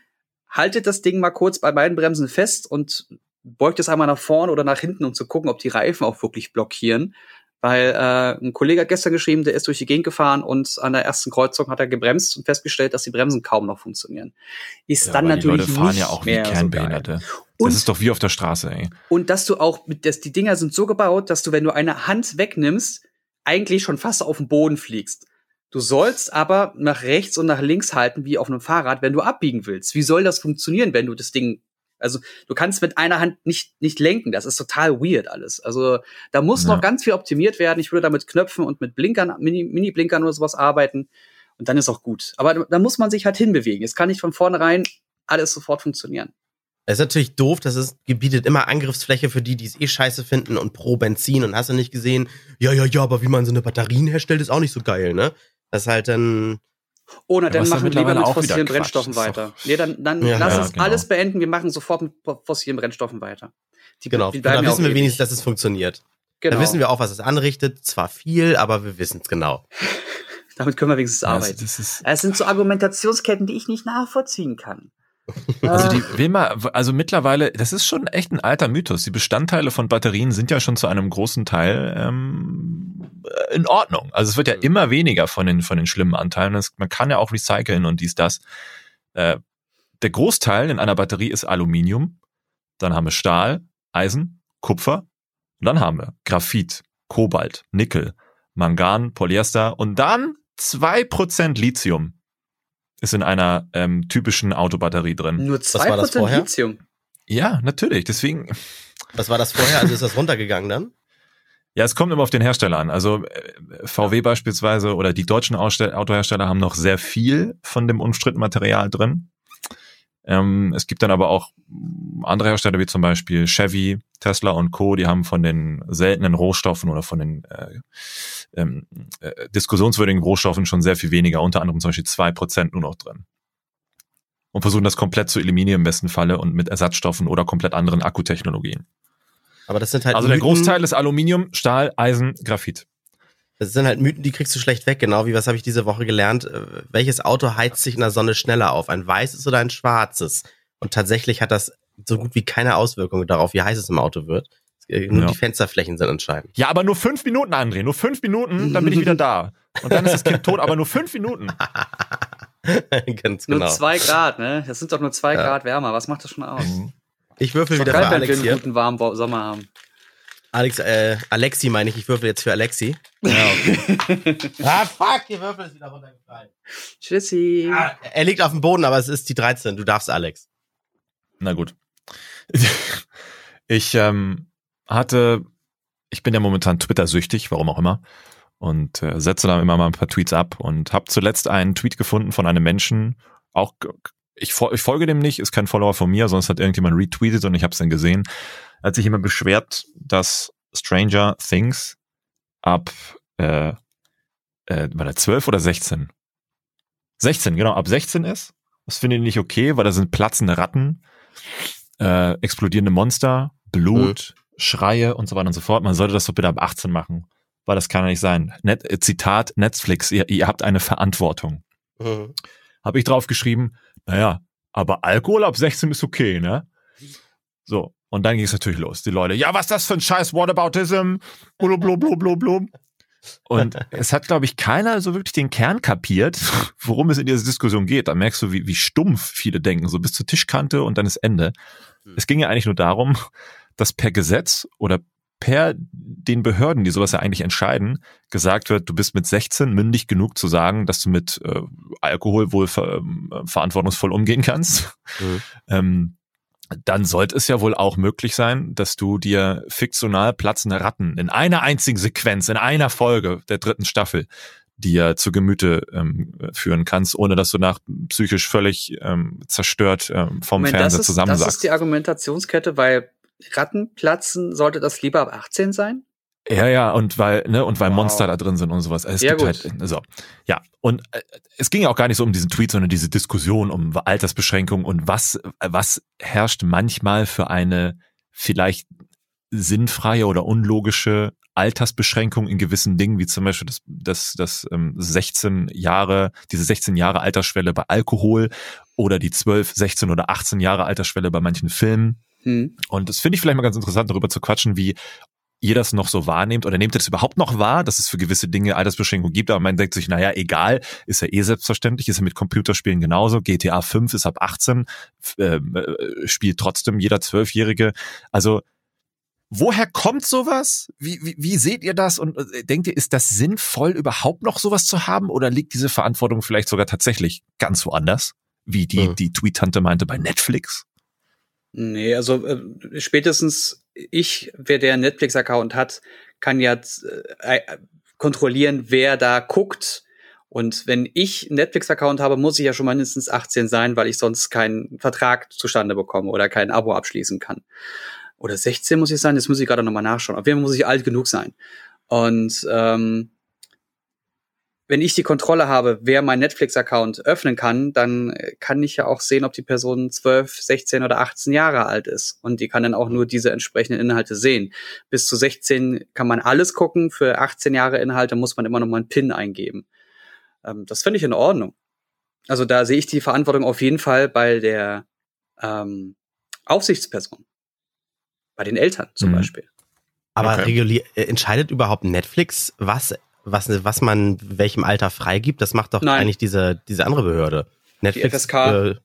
haltet das Ding mal kurz bei beiden Bremsen fest und beugt es einmal nach vorne oder nach hinten, um zu gucken, ob die Reifen auch wirklich blockieren. Weil äh, ein Kollege hat gestern geschrieben, der ist durch die Gegend gefahren und an der ersten Kreuzung hat er gebremst und festgestellt, dass die Bremsen kaum noch funktionieren. Ist ja, dann natürlich die Leute fahren nicht ja auch wie Kernbehinderte. So das ist doch wie auf der Straße, ey. Und dass du auch, dass die Dinger sind so gebaut, dass du, wenn du eine Hand wegnimmst, eigentlich schon fast auf den Boden fliegst. Du sollst aber nach rechts und nach links halten, wie auf einem Fahrrad, wenn du abbiegen willst. Wie soll das funktionieren, wenn du das Ding also du kannst mit einer Hand nicht, nicht lenken. Das ist total weird alles. Also da muss ja. noch ganz viel optimiert werden. Ich würde da mit Knöpfen und mit Blinkern, Mini-Blinkern oder sowas arbeiten. Und dann ist auch gut. Aber da muss man sich halt hinbewegen. Es kann nicht von vornherein alles sofort funktionieren. Es ist natürlich doof, dass es gebietet immer Angriffsfläche für die, die es eh scheiße finden und pro Benzin und hast du nicht gesehen, ja, ja, ja, aber wie man so eine Batterien herstellt, ist auch nicht so geil, ne? Das ist halt dann, oder dann machen wir lieber mit fossilen Brennstoffen weiter. Nee, dann, dann ja, lass ja, uns genau. alles beenden. Wir machen sofort mit fossilen Brennstoffen weiter. Die, genau. Die da wissen wir wenigstens, dass es funktioniert. Genau. Da wissen wir auch, was es anrichtet. Zwar viel, aber wir wissen es genau. Damit können wir wenigstens arbeiten. Das, es sind so Argumentationsketten, die ich nicht nachvollziehen kann. Also die will man, also mittlerweile, das ist schon echt ein alter Mythos. Die Bestandteile von Batterien sind ja schon zu einem großen Teil ähm, in Ordnung. Also es wird ja mhm. immer weniger von den von den schlimmen Anteilen. Das, man kann ja auch recyceln und dies das. Äh, der Großteil in einer Batterie ist Aluminium. Dann haben wir Stahl, Eisen, Kupfer. Und dann haben wir Graphit, Kobalt, Nickel, Mangan, Polyester und dann zwei Prozent Lithium ist in einer ähm, typischen Autobatterie drin. Nur 2% Lithium? Ja, natürlich. Deswegen. Was war das vorher? Also ist das runtergegangen dann? Ja, es kommt immer auf den Hersteller an. Also äh, VW beispielsweise oder die deutschen Autohersteller haben noch sehr viel von dem umstrittenen Material drin. Ähm, es gibt dann aber auch andere Hersteller wie zum Beispiel Chevy, Tesla und Co. Die haben von den seltenen Rohstoffen oder von den äh, ähm, äh, diskussionswürdigen Rohstoffen schon sehr viel weniger, unter anderem zum Beispiel zwei Prozent nur noch drin. Und versuchen das komplett zu eliminieren im besten Falle und mit Ersatzstoffen oder komplett anderen Akkutechnologien. Aber das sind halt also Mythen, der Großteil ist Aluminium, Stahl, Eisen, Graphit. Das sind halt Mythen, die kriegst du schlecht weg. Genau wie was habe ich diese Woche gelernt? Äh, welches Auto heizt sich in der Sonne schneller auf? Ein weißes oder ein schwarzes? Und tatsächlich hat das so gut wie keine Auswirkungen darauf, wie heiß es im Auto wird. Äh, nur ja. die Fensterflächen sind entscheidend. Ja, aber nur fünf Minuten andrehen. Nur fünf Minuten, dann bin ich wieder da. Und dann ist das Kind tot, aber nur fünf Minuten. Ganz genau. Nur zwei Grad, ne? Das sind doch nur zwei ja. Grad wärmer. Was macht das schon aus? Mhm. Ich würfel wieder geil, für Alex wenn wir einen guten warmen Sommer haben. Alex, äh, Alexi meine ich, ich würfel jetzt für Alexi. Ja, okay. ah, fuck, die Würfel ist wieder runtergefallen. Tschüssi. Ah, er liegt auf dem Boden, aber es ist die 13. Du darfst, Alex. Na gut. Ich ähm, hatte, ich bin ja momentan Twitter-süchtig, warum auch immer, und äh, setze da immer mal ein paar Tweets ab und habe zuletzt einen Tweet gefunden von einem Menschen, auch ich, ich folge dem nicht, ist kein Follower von mir, sonst hat irgendjemand retweetet und ich habe es dann gesehen. Hat sich immer beschwert, dass Stranger Things ab äh, äh, war der 12 oder 16? 16, genau, ab 16 ist. Das finde ich nicht okay, weil da sind platzende Ratten, äh, explodierende Monster, Blut, mhm. Schreie und so weiter und so fort. Man sollte das doch bitte ab 18 machen, weil das kann ja nicht sein. Net, äh, Zitat Netflix, ihr, ihr habt eine Verantwortung. Mhm. Habe ich drauf geschrieben, naja, aber Alkohol ab 16 ist okay, ne? So, und dann ging es natürlich los. Die Leute, ja, was ist das für ein Scheiß Whataboutism? Blub, blub, blub, blub, blub. Und es hat, glaube ich, keiner so wirklich den Kern kapiert, worum es in dieser Diskussion geht. Da merkst du, wie, wie stumpf viele denken, so bis zur Tischkante und dann ist Ende. Hm. Es ging ja eigentlich nur darum, dass per Gesetz oder per den Behörden, die sowas ja eigentlich entscheiden, gesagt wird, du bist mit 16 mündig genug zu sagen, dass du mit äh, Alkohol wohl ver äh, verantwortungsvoll umgehen kannst. Mhm. Ähm, dann sollte es ja wohl auch möglich sein, dass du dir fiktional platzende Ratten in einer einzigen Sequenz, in einer Folge der dritten Staffel dir zu Gemüte ähm, führen kannst, ohne dass du nach psychisch völlig ähm, zerstört ähm, vom Moment, Fernseher zusammensagst. Das ist die Argumentationskette, weil Ratten platzen, sollte das lieber ab 18 sein? Ja, ja, und weil, ne, und weil Wow. Monster da drin sind und sowas. Es Ja, gibt gut. halt, so. Ja. Und äh, es ging ja auch gar nicht so um diesen Tweet, sondern diese Diskussion um Altersbeschränkung und was, was herrscht manchmal für eine vielleicht sinnfreie oder unlogische Altersbeschränkung in gewissen Dingen, wie zum Beispiel das, das, das ähm, 16 Jahre, diese 16 Jahre Altersschwelle bei Alkohol oder die 12, 16 oder 18 Jahre Altersschwelle bei manchen Filmen. Hm. Und das finde ich vielleicht mal ganz interessant, darüber zu quatschen, wie ihr das noch so wahrnehmt oder nehmt ihr das überhaupt noch wahr, dass es für gewisse Dinge Altersbeschränkungen gibt, aber man denkt sich, naja, egal, ist ja eh selbstverständlich, ist ja mit Computerspielen genauso, GTA 5 ist ab 18, f- ähm, äh, spielt trotzdem jeder Zwölfjährige, also woher kommt sowas? Wie, wie, wie seht ihr das und äh, denkt ihr, ist das sinnvoll, überhaupt noch sowas zu haben oder liegt diese Verantwortung vielleicht sogar tatsächlich ganz woanders? Wie die, Hm. die Tweet-Tante meinte bei Netflix? Nee, also äh, spätestens ich, wer der Netflix-Account hat, kann ja äh, äh, kontrollieren, wer da guckt. Und wenn ich Netflix-Account habe, muss ich ja schon mindestens 18 sein, weil ich sonst keinen Vertrag zustande bekomme oder kein Abo abschließen kann. Oder 16 muss ich sein, das muss ich gerade nochmal nachschauen. Auf jeden Fall muss ich alt genug sein. Und ähm, wenn ich die Kontrolle habe, wer meinen Netflix-Account öffnen kann, dann äh, kann ich ja auch sehen, ob die Person 12, 16 oder 18 Jahre alt ist. Und die kann dann auch nur diese entsprechenden Inhalte sehen. Bis zu 16 kann man alles gucken. Für 18 Jahre Inhalte muss man immer noch mal einen PIN eingeben. Ähm, das finde ich in Ordnung. Also da sehe ich die Verantwortung auf jeden Fall bei der ähm, Aufsichtsperson. Bei den Eltern zum Mhm. Beispiel. Aber Okay. regulier äh, entscheidet überhaupt Netflix, was, was, was man welchem Alter freigibt? Das macht doch Nein. eigentlich diese, diese andere Behörde. Netflix, FSK. Äh,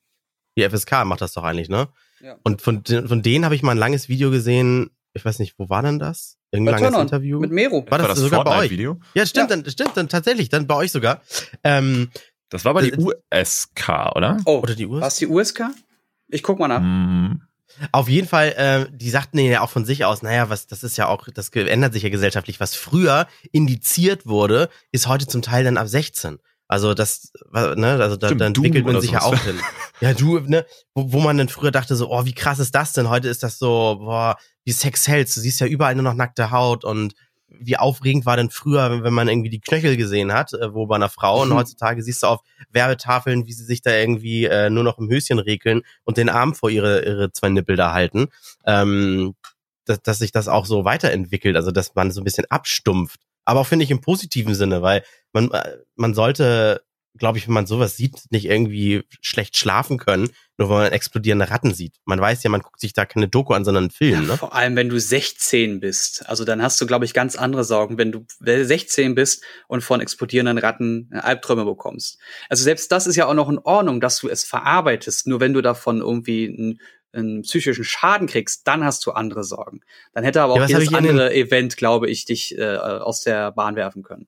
die FSK macht das doch eigentlich, ne? Ja. Und von, von denen habe ich mal ein langes Video gesehen. Ich weiß nicht, wo war denn das? Bei Irgendein langes Turn-On Interview? mit Mero. War das sogar bei euch? Fortnite-Video? ja, stimmt, Ja. dann stimmt, dann tatsächlich, dann bei euch sogar. Ähm, Das war die Das- USK, oder? Oh, oder die Uhr? was die USK? Ich guck mal nach. Mhm. Auf jeden Fall, äh, die sagten ja auch von sich aus, naja, was, das ist ja auch, das ändert sich ja gesellschaftlich. Was früher indiziert wurde, ist heute zum Teil dann ab 16. Also das, ne, also da, Stimmt, da entwickelt man sich ja auch hin. Ja, du, ne, wo, wo man dann früher dachte so, oh, wie krass ist das denn? Heute ist das so, boah, wie Sex hältst. Du siehst ja überall nur noch nackte Haut und wie aufregend war denn früher, wenn- man irgendwie die Knöchel gesehen hat, äh, wo bei einer Frau und Mhm. heutzutage siehst du auf Werbetafeln, wie sie sich da irgendwie äh, nur noch im Höschen regeln und den Arm vor ihre, ihre zwei Nippel da halten. Ähm, dass, dass sich das auch so weiterentwickelt, also dass man so ein bisschen abstumpft. Aber auch finde ich im positiven Sinne, weil man, äh, man sollte, glaube ich, wenn man sowas sieht, nicht irgendwie schlecht schlafen können, nur weil man explodierende Ratten sieht. Man weiß ja, man guckt sich da keine Doku an, sondern einen Film, ne? Vor allem, wenn du 16 bist. Also dann hast du, glaube ich, ganz andere Sorgen, wenn du 16 bist und von explodierenden Ratten äh, Albträume bekommst. Also selbst das ist ja auch noch in Ordnung, dass du es verarbeitest. Nur wenn du davon irgendwie einen, einen psychischen Schaden kriegst, dann hast du andere Sorgen. Dann hätte aber Ja, auch hab jedes andere Event, glaube ich, dich äh, aus der Bahn werfen können.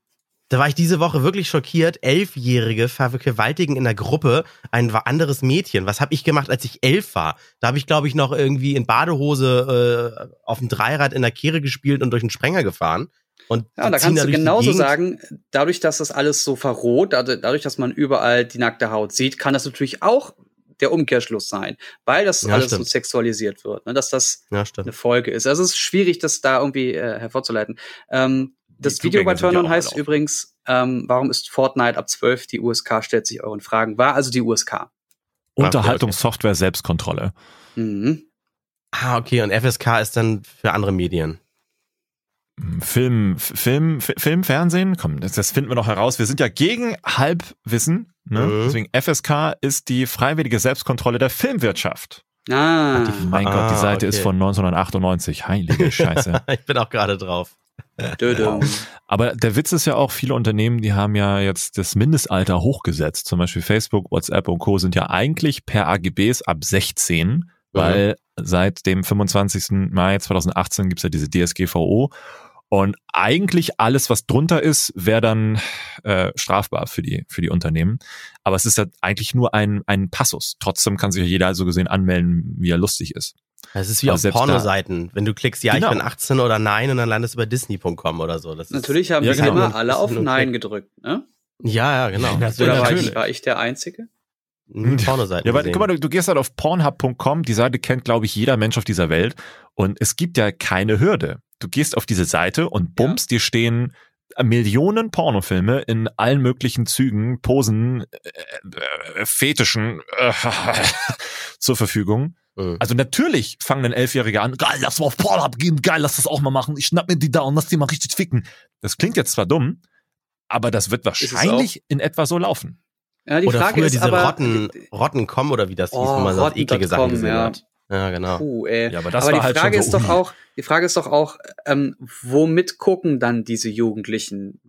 Da war ich diese Woche wirklich schockiert. Elfjährige vergewaltigen in der Gruppe ein anderes Mädchen. Was habe ich gemacht, als ich elf war? Da habe ich, glaube ich, noch irgendwie in Badehose äh, auf dem Dreirad in der Kehre gespielt und durch einen Sprenger gefahren. Und Ja, da kannst du genauso sagen, dadurch, dass das alles so verroht, dad- dadurch, dass man überall die nackte Haut sieht, kann das natürlich auch der Umkehrschluss sein, weil das Ja, alles so stimmt. sexualisiert wird, ne, dass das Ja, eine. Folge ist. Also es ist schwierig, das da irgendwie äh, hervorzuleiten. Ähm, das Video bei Turn-On heißt übrigens, ähm, warum ist Fortnite ab 12? Die USK stellt sich euren Fragen. War also die USK. Unterhaltungssoftware Selbstkontrolle. Mhm. Ah, okay. Und FSK ist dann für andere Medien. Film, Film, F- Film, Fernsehen, komm, das, das finden wir noch heraus. Wir sind ja gegen Halbwissen. Ne? Mhm. Deswegen FSK ist die freiwillige Selbstkontrolle der Filmwirtschaft. Ah, Mein Ah, Gott, die Seite ist okay. von 1998. Heilige Scheiße. ich bin auch gerade drauf. Aber der Witz ist ja auch, viele Unternehmen, die haben ja jetzt das Mindestalter hochgesetzt. Zum Beispiel Facebook, WhatsApp und Co. sind ja eigentlich per AGBs ab 16, weil seit dem 25. Mai 2018 gibt's ja diese DSGVO. Und eigentlich alles, was drunter ist, wäre dann äh, strafbar für die, für die Unternehmen. Aber es ist ja eigentlich nur ein, ein Passus. Trotzdem kann sich ja jeder so gesehen anmelden, wie er lustig ist. Das ist wie Aber auf Pornoseiten. Wenn du klickst, ja, Genau. ich bin 18 oder nein, und dann landest du bei Disney.com oder so. Das ist, Natürlich haben Ja, wir genau. immer alle auf Nein gedrückt. Ne? Ja, ja, genau. Ja, Das Oder war natürlich. ich, war ich der Einzige? Hm, Pornoseiten. Ja, weil, gesehen. guck mal, du, du gehst halt auf pornhub.com, die Seite kennt, glaube ich, jeder Mensch auf dieser Welt und es gibt ja keine Hürde. Du gehst auf diese Seite und bums, dir stehen Millionen Pornofilme in allen möglichen Zügen, Posen, äh, äh, Fetischen äh, zur Verfügung. Mhm. Also natürlich fangen dann Elfjährige an, geil, lass mal auf Pornhub gehen, geil, lass das auch mal machen, ich schnapp mir die da und lass die mal richtig ficken. Das klingt jetzt zwar dumm, aber das wird wahrscheinlich in etwa so laufen. Ja, die oder Frage früher ist diese aber, Rotten, Rotten.com oder wie das hieß, Oh, wo man so eklige Sachen gesehen ja. hat. Ja, genau. Puh, ey. Ja, aber das aber war die halt Frage schon ist so, doch ui. auch, die Frage ist doch auch, ähm, womit gucken dann diese Jugendlichen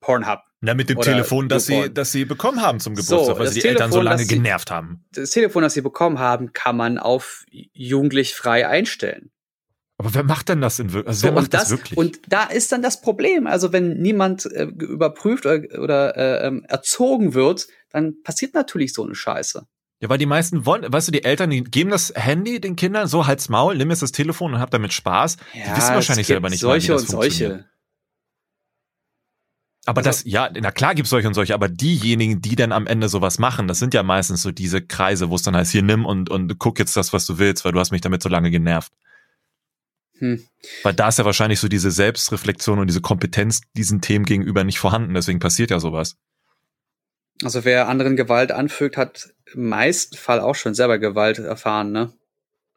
Pornhub? Na, mit dem Telefon, das sie, das sie bekommen haben zum Geburtstag, weil das sie die Eltern so Telefon, lange das sie- genervt haben. Das Telefon, das sie bekommen haben, kann man auf jugendlich frei einstellen. Aber wer macht denn das in Wirklichkeit? Also So, wer macht und das, wirklich? Und da ist dann das Problem. Also wenn niemand äh, überprüft oder, oder äh, ähm, erzogen wird, dann passiert natürlich so eine Scheiße. Ja, weil die meisten wollen, weißt du, die Eltern, die geben das Handy den Kindern so halt's Maul, nimm jetzt das Telefon und hab damit Spaß. die wissen wahrscheinlich selber nicht, mal, wie solche das und solche. Aber Also- das, ja, na klar gibt's solche und solche, aber diejenigen, die dann am Ende sowas machen, das sind ja meistens so diese Kreise, wo es dann heißt, hier nimm und, und guck jetzt das, was du willst, weil du hast mich damit so lange genervt. Hm. Weil da ist ja wahrscheinlich so diese Selbstreflexion und diese Kompetenz diesen Themen gegenüber nicht vorhanden, deswegen passiert ja sowas. Also wer anderen Gewalt anfügt, hat meisten Fall auch schon selber Gewalt erfahren, ne?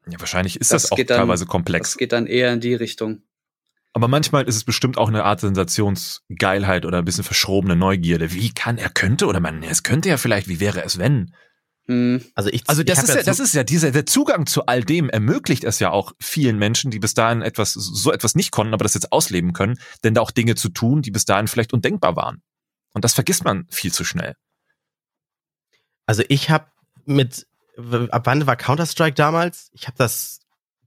Ja, wahrscheinlich ist Das das, auch geht dann- teilweise komplex. Das geht dann eher in die Richtung. Aber manchmal ist es bestimmt auch eine Art Sensationsgeilheit oder ein bisschen verschrobene Neugierde. Wie kann er könnte oder man, es könnte ja vielleicht, wie wäre es wenn? Hm. Also ich, Also ich das hab ist ja, das ist ja dieser der Zugang zu all dem ermöglicht es ja auch vielen Menschen, die bis dahin etwas so etwas nicht konnten, aber das jetzt ausleben können, denn da auch Dinge zu tun, die bis dahin vielleicht undenkbar waren. Und das vergisst man viel zu schnell. Also ich habe mit, ab wann war Counter-Strike damals? Ich habe das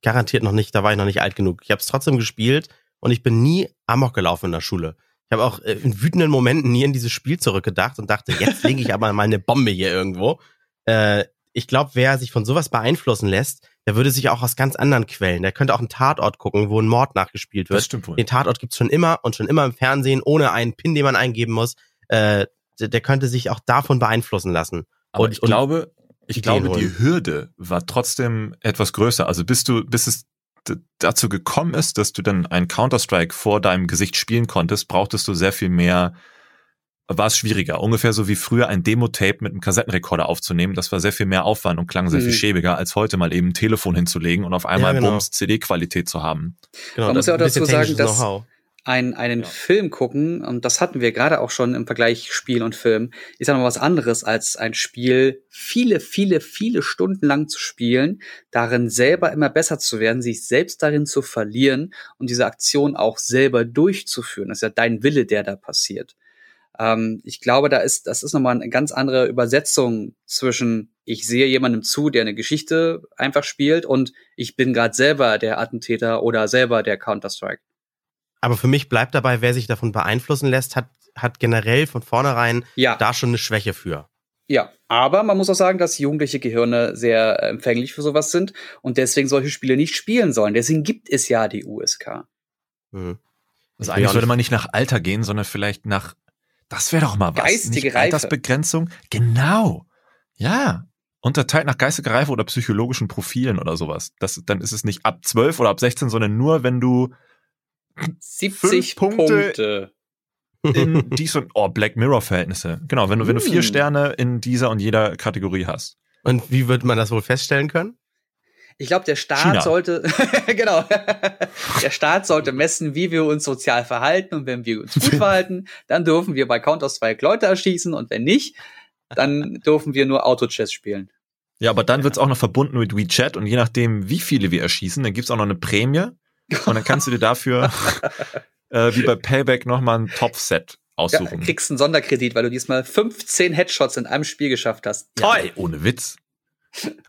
garantiert noch nicht, da war ich noch nicht alt genug. Ich habe es trotzdem gespielt und ich bin nie amok gelaufen in der Schule. Ich habe auch äh, in wütenden Momenten nie in dieses Spiel zurückgedacht und dachte, jetzt lege ich aber mal eine Bombe hier irgendwo. Äh, ich glaube, wer sich von sowas beeinflussen lässt, der würde sich auch aus ganz anderen Quellen, der könnte auch einen Tatort gucken, wo ein Mord nachgespielt wird. stimmt wohl. Den Tatort gibt's schon immer und schon immer im Fernsehen, ohne einen Pin, den man eingeben muss. Äh, der könnte sich auch davon beeinflussen lassen. Aber Und- ich und glaube, ich Ideen glaube, die holen. Hürde war trotzdem etwas größer. Also bis du, bis es dazu gekommen ist, dass du dann ein Counter-Strike vor deinem Gesicht spielen konntest, brauchtest du sehr viel mehr, war es schwieriger. Ungefähr so wie früher ein Demo-Tape mit einem Kassettenrekorder aufzunehmen. Das war sehr viel mehr Aufwand und klang sehr viel Mhm. schäbiger, als heute mal eben ein Telefon hinzulegen und auf einmal Ja, genau. Bums CD-Qualität zu haben. Genau, Man das muss ja ist auch dazu sagen, dass- Ein, einen Ja. Film gucken, und das hatten wir gerade auch schon im Vergleich Spiel und Film, ist ja noch was anderes als ein Spiel viele, viele, viele Stunden lang zu spielen, darin selber immer besser zu werden, sich selbst darin zu verlieren und diese Aktion auch selber durchzuführen. Das ist ja dein Wille, der da passiert. Ähm, ich glaube, da ist, das ist nochmal eine ganz andere Übersetzung zwischen ich sehe jemandem zu, der eine Geschichte einfach spielt und ich bin gerade selber der Attentäter oder selber der Counter-Strike. Aber für mich bleibt dabei, wer sich davon beeinflussen lässt, hat, hat generell von vornherein Ja. da schon eine Schwäche für. Ja, aber man muss auch sagen, dass jugendliche Gehirne sehr empfänglich für sowas sind und deswegen solche Spiele nicht spielen sollen. Deswegen gibt es ja die USK. Hm. Also Ich eigentlich sollte nicht- man nicht nach Alter gehen, sondern vielleicht nach, das wäre doch mal was. Geistige nicht Reife. Altersbegrenzung. Genau. Ja. Unterteilt nach geistiger Reife oder psychologischen Profilen oder sowas. Das, dann ist es nicht ab 12 oder ab 16, sondern nur, wenn du 70 Punkte- Punkte. in dies und, oh, Black Mirror Verhältnisse. Genau, wenn du, wenn du vier Hm. Sterne in dieser und jeder Kategorie hast. Und wie wird man das wohl feststellen können? Ich glaube, der Staat China. sollte, genau, der Staat sollte messen, wie wir uns sozial verhalten und wenn wir uns gut verhalten, dann dürfen wir bei Counter-Strike Leute erschießen und wenn nicht, dann dürfen wir nur Auto-Chess spielen. Ja, aber dann wird's auch noch verbunden mit WeChat und je nachdem, wie viele wir erschießen, dann gibt's auch noch eine Prämie und dann kannst du dir dafür, äh, wie bei Payback, nochmal ein Top-Set Ja, aussuchen. kriegst einen Sonderkredit, weil du diesmal 15 Headshots in einem Spiel geschafft hast. Ja, ey, ohne Witz.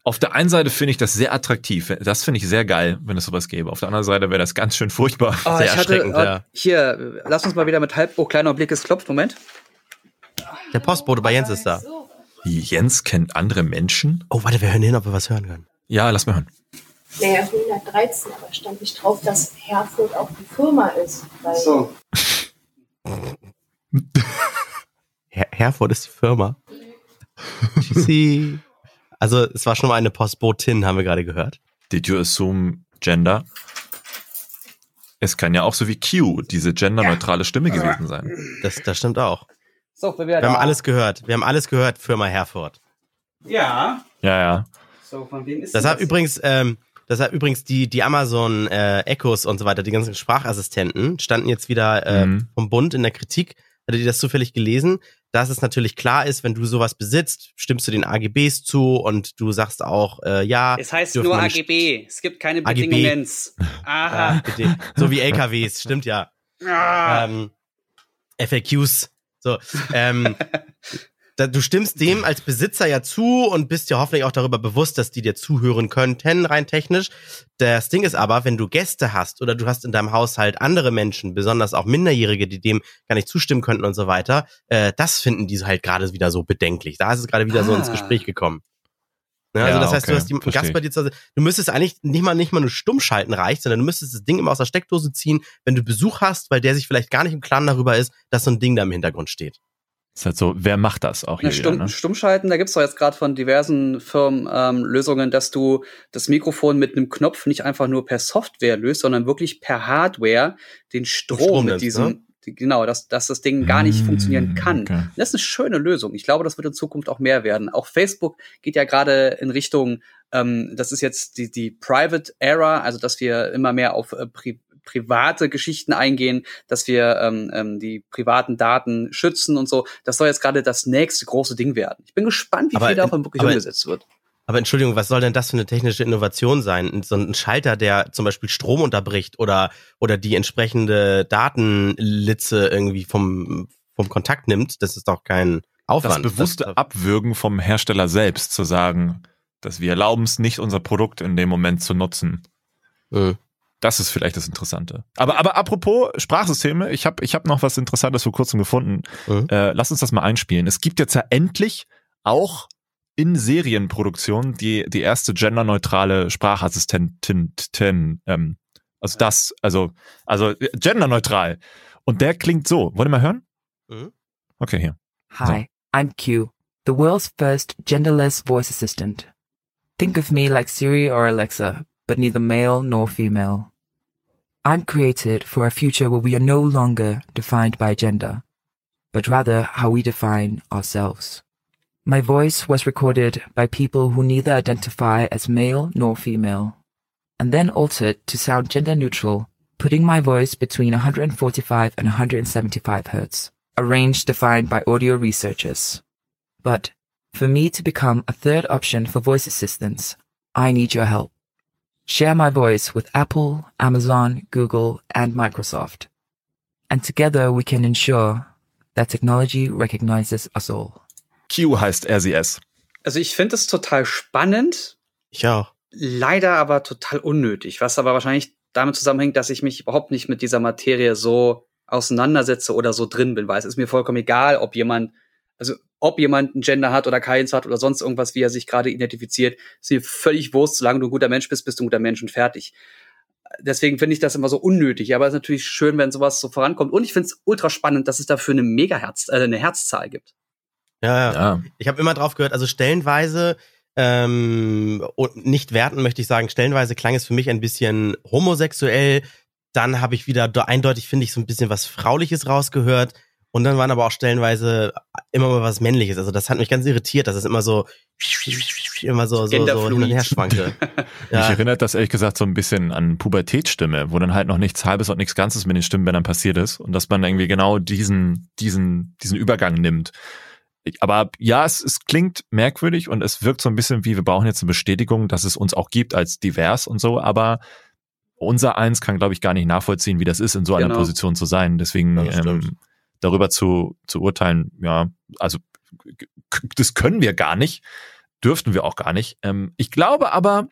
Auf der einen Seite finde ich das sehr attraktiv. Das finde ich sehr geil, wenn es sowas gäbe. Auf der anderen Seite wäre das ganz schön furchtbar. Oh, Sehr ich hatte, erschreckend, oh, ja. Hier, lass uns mal wieder mit halb, oh, kleiner Blick, es klopft, Moment. Der Postbote bei Jens ist da. Jens kennt andere Menschen? Oh, warte, wir hören hin, ob wir was hören können. Ja, lass mal hören. Naja, 113, aber stand nicht drauf, dass Herford auch die Firma ist. Weil Her Herford ist die Firma. Tschüssi. Also, es war schon mal eine Postbotin, haben wir gerade gehört. Did you assume gender? Es kann ja auch so wie Q, diese genderneutrale Stimme gewesen sein. Das, das stimmt auch. So, wir, Wir haben alles gehört. Wir haben alles gehört, Firma Herford. Ja. Ja, ja. So, von wem ist Das denn hat übrigens, ähm, das hat übrigens die, die Amazon äh, Echos und so weiter, die ganzen Sprachassistenten, standen jetzt wieder äh, Mhm. vom Bund in der Kritik. Hattet ihr das zufällig gelesen? Dass es natürlich klar ist, wenn du sowas besitzt, stimmst du den AGBs zu und du sagst auch, äh, ja. Es heißt nur AGB. Es gibt keine AGB. Bedingungen. Aha. äh, bitte, so wie LKWs, stimmt ja. Ah. Ähm, FAQs. So, ähm, da, du stimmst dem als Besitzer ja zu und bist ja hoffentlich auch darüber bewusst, dass die dir zuhören könnten, rein technisch. Das Ding ist aber, wenn du Gäste hast oder du hast in deinem Haushalt andere Menschen, besonders auch Minderjährige, die dem gar nicht zustimmen könnten und so weiter, äh, das finden die halt gerade wieder so bedenklich. Da ist es gerade wieder so ins Ah. Gespräch gekommen. Ne, also Ja, das heißt, du okay, hast die, versteh. Gast bei dir zu Hause. Du müsstest eigentlich nicht mal nicht mal nur stumm schalten reicht, sondern du müsstest das Ding immer aus der Steckdose ziehen, wenn du Besuch hast, weil der sich vielleicht gar nicht im Klaren darüber ist, dass so ein Ding da im Hintergrund steht. Ist halt so, wer macht das auch hier Stumm, wieder, ne? Stummschalten, da gibt's doch jetzt gerade von diversen Firmen ähm, Lösungen, dass du das Mikrofon mit einem Knopf nicht einfach nur per Software löst, sondern wirklich per Hardware den Strom, Strom mit nimmst, diesem, ne? genau, dass, dass das Ding gar nicht Mm, funktionieren kann. okay. Das ist eine schöne Lösung. Ich glaube, das wird in Zukunft auch mehr werden. Auch Facebook geht ja gerade in Richtung, ähm, das ist jetzt die, die Private Era, also dass wir immer mehr auf äh, pri private Geschichten eingehen, dass wir ähm, ähm, die privaten Daten schützen und so. Das soll jetzt gerade das nächste große Ding werden. Ich bin gespannt, wie Aber viel davon wirklich aber- umgesetzt wird. Aber Entschuldigung, was soll denn das für eine technische Innovation sein? So ein Schalter, der zum Beispiel Strom unterbricht oder, oder die entsprechende Datenlitze irgendwie vom, vom Kontakt nimmt, das ist doch kein Das Aufwand. bewusste Abwürgen vom Hersteller selbst zu sagen, dass wir erlauben es nicht, unser Produkt in dem Moment zu nutzen. Mhm. Das ist vielleicht das Interessante. Aber, aber apropos Sprachsysteme, ich habe ich hab noch was Interessantes vor kurzem gefunden. Mhm. Äh, lass uns das mal einspielen. Es gibt jetzt ja endlich auch in Serienproduktion die, die erste genderneutrale Sprachassistentin. ten, Ähm, also das, also, also genderneutral. Und der klingt so. Wollt ihr mal hören? Mhm. Okay, hier. Hi, I'm Q, the world's first genderless voice assistant. Think of me like Siri or Alexa, but neither male nor female. I'm created for a future where we are no longer defined by gender, but rather how we define ourselves. My voice was recorded by people who neither identify as male nor female, and then altered to sound gender neutral, putting my voice between 145 and 175 hertz a range defined by audio researchers. But for me to become a third option for voice assistants, I need your help. Share my voice with Apple, Amazon, Google, and Microsoft. And together we can ensure that technology recognizes us all. Q heißt RCS. Also ich finde es total spannend, Ich auch. leider aber total unnötig, was aber wahrscheinlich damit zusammenhängt, dass ich mich überhaupt nicht mit dieser Materie so auseinandersetze oder so drin bin, weil es ist mir vollkommen egal, ob jemand, also ob jemand ein Gender hat oder keins hat oder sonst irgendwas, wie er sich gerade identifiziert, ist mir völlig wurscht, solange du ein guter Mensch bist, bist du ein guter Mensch und fertig. Deswegen finde ich das immer so unnötig, aber es ist natürlich schön, wenn sowas so vorankommt und ich finde es ultra spannend, dass es dafür eine Megaherz, äh, eine Herzzahl gibt. Ja, ja. Ja. Ich habe immer drauf gehört, also stellenweise, ähm, und nicht werten möchte ich sagen, stellenweise klang es für mich ein bisschen homosexuell. Dann habe ich wieder eindeutig, finde ich, so ein bisschen was Frauliches rausgehört. Und dann waren aber auch stellenweise immer mal was Männliches. Also das hat mich ganz irritiert, dass es immer so immer so, so, so hin und her schwankte. Mich Ja, erinnert das ehrlich gesagt so ein bisschen an Pubertätsstimme, wo dann halt noch nichts Halbes und nichts Ganzes mit den Stimmbändern passiert ist und dass man irgendwie genau diesen, diesen, diesen Übergang nimmt. Aber ja, es, es klingt merkwürdig und es wirkt so ein bisschen wie, wir brauchen jetzt eine Bestätigung, dass es uns auch gibt als divers und so, aber unser Eins kann, glaube ich, gar nicht nachvollziehen, wie das ist, in so einer Genau. Position zu sein. Deswegen Ja, ähm, darüber zu, zu urteilen, ja, also das können wir gar nicht, dürften wir auch gar nicht. Ähm, ich glaube aber,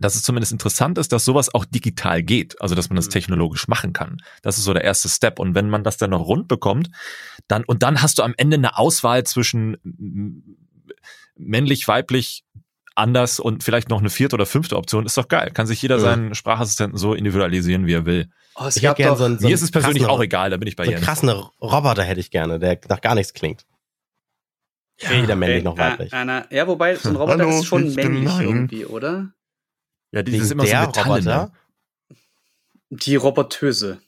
dass es zumindest interessant ist, dass sowas auch digital geht, also dass man das Mhm. technologisch machen kann. Das ist so der erste Step. Und wenn man das dann noch rund bekommt, dann und dann hast du am Ende eine Auswahl zwischen männlich, weiblich, anders und vielleicht noch eine vierte oder fünfte Option. Ist doch geil. Kann sich jeder Ja. seinen Sprachassistenten so individualisieren, wie er will. Oh, ich hätte gerne doch- so einen, so Mir ist es persönlich krassen- auch egal, da bin ich bei So Jens. krassen Roboter hätte ich gerne, der nach gar nichts klingt. Weder männlich noch Äh, weiblich. äh, na, ja, wobei so ein Roboter Hallo, ist schon männlich Nein. irgendwie, oder? Ja, dieses Wegen immer so der Metalle, Roboter? ne? Die Robotöse.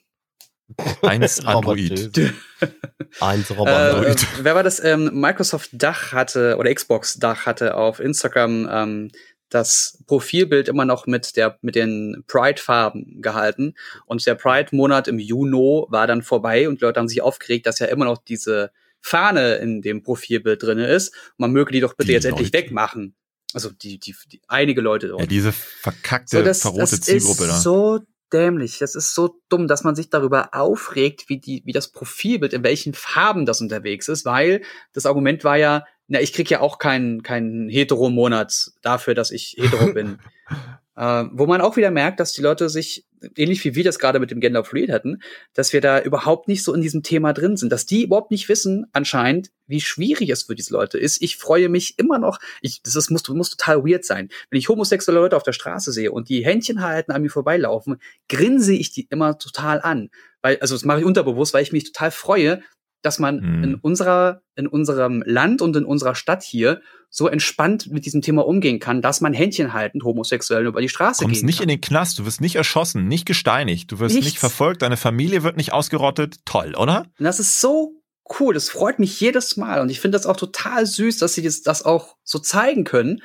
Eins Android. Eins Roboter. äh, wer war das? Ähm, Microsoft Dach hatte oder Xbox Dach hatte auf Instagram ähm, das Profilbild immer noch mit der mit den Pride-Farben gehalten und der Pride-Monat im Juni war dann vorbei und Leute haben sich aufgeregt, dass ja immer noch diese Fahne in dem Profilbild drinne ist. Man möge die doch bitte Die jetzt endlich Leute. wegmachen. Also die, die, die einige Leute dort. Ja, diese verkackte, verrohte Zielgruppe ist da. so dämlich. Das ist so dumm, dass man sich darüber aufregt, wie die, wie das Profilbild, in welchen Farben das unterwegs ist, weil das Argument war ja, na, ich krieg ja auch keinen, keinen Hetero-Monat dafür, dass ich hetero bin. äh, wo man auch wieder merkt, dass die Leute sich, ähnlich wie wir das gerade mit dem Gender Fluid hatten, dass wir da überhaupt nicht so in diesem Thema drin sind, dass die überhaupt nicht wissen, anscheinend, wie schwierig es für diese Leute ist. Ich freue mich immer noch, ich, das ist, muss, muss total weird sein. Wenn ich homosexuelle Leute auf der Straße sehe und die Händchen halten, an mir vorbeilaufen, grinse ich die immer total an. Weil, also das mache ich unterbewusst, weil ich mich total freue, dass man Hm. in unserer, in unserem Land und in unserer Stadt hier so entspannt mit diesem Thema umgehen kann, dass man Händchen haltend Homosexuellen über die Straße Du kommst nicht kann. in den Knast, du wirst nicht erschossen, nicht gesteinigt, du wirst Nichts. nicht verfolgt, deine Familie wird nicht ausgerottet. Toll, oder? Und das ist so cool. Das freut mich jedes Mal. Und ich finde das auch total süß, dass sie das, das auch so zeigen können.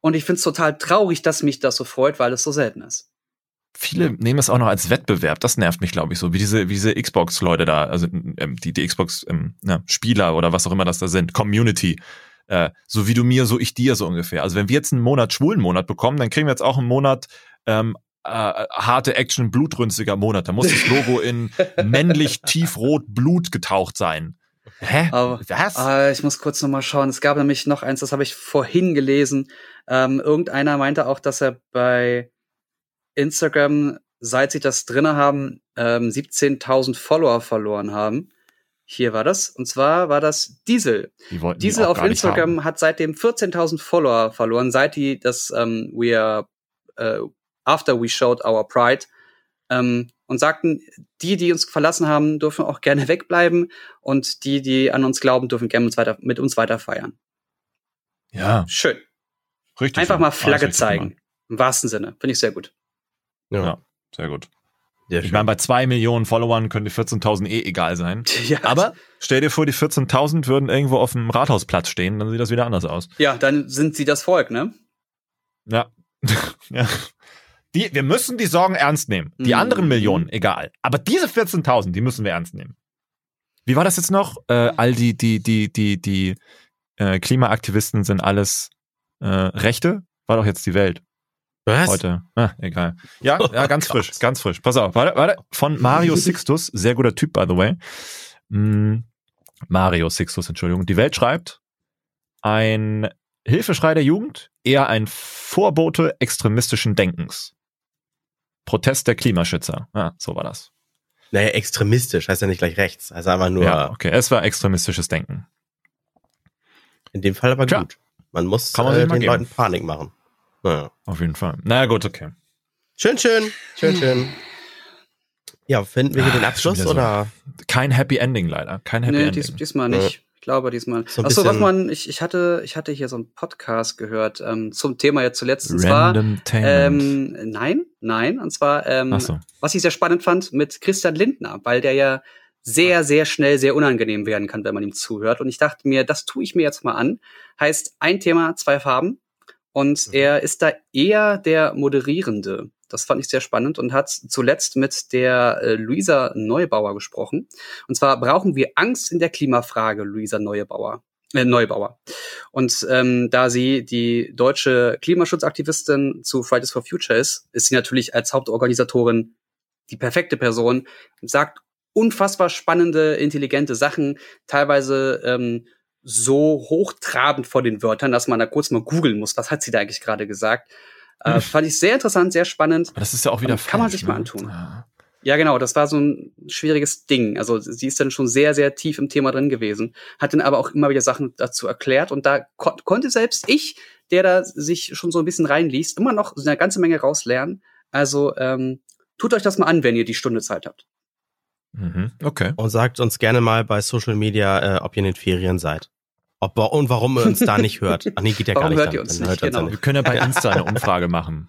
Und ich finde es total traurig, dass mich das so freut, weil es so selten ist. Viele nehmen es auch noch als Wettbewerb. Das nervt mich, glaube ich, so. Wie diese, wie diese Xbox-Leute da, also ähm, die, die Xbox ähm, na, Spieler oder was auch immer das da sind, Community. Äh, so wie du mir, so ich dir, so ungefähr. Also wenn wir jetzt einen Monat schwulen Monat bekommen, dann kriegen wir jetzt auch einen Monat ähm, äh, harte Action, blutrünstiger Monat. Da muss das Logo in männlich tiefrot Blut getaucht sein. Hä? Aber- Was? Ah, ich muss kurz noch mal schauen. Es gab nämlich noch eins, das habe ich vorhin gelesen. Ähm, irgendeiner meinte auch, dass er bei Instagram, seit sie das drinne haben, ähm, 17.000 Follower verloren haben. Hier war das. Und zwar war das Diesel. Die wollten die Diesel auf Instagram hat seitdem 14.000 Follower verloren, seit die das ähm, We are äh, after we showed our pride ähm, und sagten, die, die uns verlassen haben, dürfen auch gerne wegbleiben und die, die an uns glauben, dürfen gerne uns weiter, mit uns weiter feiern. Ja, Schön. richtig. Einfach mal Flagge zeigen. Im wahrsten Sinne. Finde ich sehr gut. Ja, sehr gut. Sehr Ich meine, bei zwei Millionen Followern können die 14.000 eh egal sein. Ja, Aber stell dir vor, die 14.000 würden irgendwo auf dem Rathausplatz stehen, dann sieht das wieder anders aus. ja, dann sind sie das Volk, ne? Ja. ja. Die, wir müssen die Sorgen ernst nehmen. Die Mhm. anderen Millionen, egal. Aber diese 14.000, die müssen wir ernst nehmen. Wie war das jetzt noch? Äh, all die, die, die, die, die äh, Klimaaktivisten sind alles äh, Rechte? War doch jetzt die Welt. Was? Heute. Ah, egal. Ja, ja, Oh ganz Gott. frisch, ganz frisch. Pass auf, warte, warte. Von Mario Sixtus, sehr guter Typ, by the way. Mm, Mario Sixtus, Entschuldigung. Die Welt schreibt, ein Hilfeschrei der Jugend, eher ein Vorbote extremistischen Denkens. Protest der Klimaschützer. Ja, so war das. Naja, extremistisch heißt ja nicht gleich rechts. Heißt einfach nur, Ja, okay. Es war extremistisches Denken. in dem Fall aber Tja. gut. Man muss Kann man äh, den geben. Leuten Panik machen. Naja. Auf jeden Fall. Na gut, okay. Schön, schön, schön, schön. Ja, finden wir hier Ah, den Abschluss so. oder? Kein Happy Ending leider. Kein Happy nee, Ending. dies, diesmal nicht. Ich glaube diesmal. So Achso, was man, ich, ich hatte, ich hatte hier so einen Podcast gehört ähm, zum Thema jetzt zuletzt. Und zwar, Random ähm, nein, nein. Und zwar, ähm, so. was ich sehr spannend fand, mit Christian Lindner, weil der ja sehr, sehr schnell sehr unangenehm werden kann, wenn man ihm zuhört. Und ich dachte mir, das tue ich mir jetzt mal an. Heißt, ein Thema, zwei Farben. Und Mhm. er ist da eher der Moderierende. Das fand ich sehr spannend und hat zuletzt mit der äh, Luisa Neubauer gesprochen. Und zwar brauchen wir Angst in der Klimafrage, Luisa Neubauer. Äh, Neubauer. Und ähm, da sie die deutsche Klimaschutzaktivistin zu Fridays for Future ist, ist sie natürlich als Hauptorganisatorin die perfekte Person, sagt unfassbar spannende, intelligente Sachen, teilweise ähm, so hochtrabend vor den Wörtern, dass man da kurz mal googeln muss, was hat sie da eigentlich gerade gesagt. Äh, fand ich sehr interessant, sehr spannend. Aber das ist ja auch wieder Kann man falsch, sich mal ne? antun. Ja. Ja, genau, das war so ein schwieriges Ding. Also sie ist dann schon sehr, sehr tief im Thema drin gewesen, hat dann aber auch immer wieder Sachen dazu erklärt und da kon konnte selbst ich, der da sich schon so ein bisschen reinliest, immer noch eine ganze Menge rauslernen. Also ähm, tut euch das mal an, wenn ihr die Stunde Zeit habt. Mhm. Okay. Und sagt uns gerne mal bei Social Media, äh, ob ihr in den Ferien seid. Ob, und warum ihr uns da nicht hört. Ach nee, geht ja gar Warum nicht. hört dann. ihr uns Dann nicht? hört ihr uns Genau. Wir können ja bei Insta eine Umfrage machen.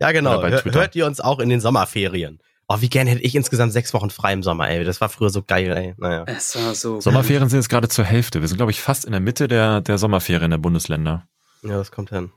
Ja, genau. Hört ihr uns auch in den Sommerferien? Oh, wie gern hätte ich insgesamt sechs Wochen frei im Sommer, ey. Das war früher so geil, ey. Naja. Es war so. Sommerferien sind jetzt gerade zur Hälfte. Wir sind, glaube ich, fast in der Mitte der, der Sommerferien der Bundesländer. Ja, das kommt hin.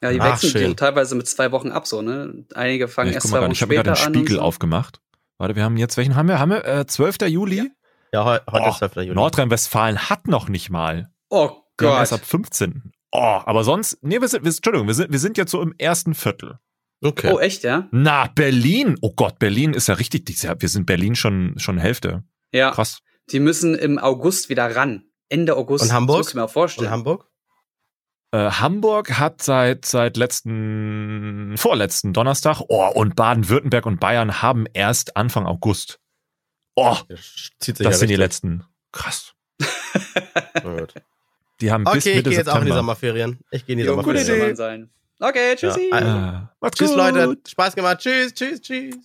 Ja, die Ach, wechseln schön. die teilweise mit zwei Wochen ab, so, ne? Einige fangen ich erst zwei mal Wochen gerade, ich habe gerade später den an. Spiegel so. aufgemacht. Warte, wir haben jetzt, welchen haben wir? Haben wir äh, 12. Juli? Ja, heu heute Oh, ist 12. Juli. Nordrhein-Westfalen hat noch nicht mal. Oh Wir haben erst Gott. ab 15. Oh, aber sonst, nee, wir sind, wir, Entschuldigung, wir sind, wir sind jetzt so im ersten Viertel. Okay. Oh, echt, ja? Na, Berlin. Oh Gott, Berlin ist ja richtig, wir sind Berlin schon, schon Hälfte. Ja. Krass. Die müssen im August wieder ran. Ende August. Und Hamburg? Das musst du mir auch Und vorstellen. Hamburg? Äh, Hamburg hat seit, seit letzten, vorletzten Donnerstag, oh, und Baden-Württemberg und Bayern haben erst Anfang August. Oh, Das zieht sich das ja sind die letzten. Krass. Die haben bis Okay, ich Mitte gehe jetzt auch in die September. Sommerferien. Ich gehe in die Jo, Sommerferien. gute Idee. Sein. Okay, tschüssi. Ja, Ah, macht's Tschüss, gut. Leute. Spaß gemacht. Tschüss, tschüss, tschüss.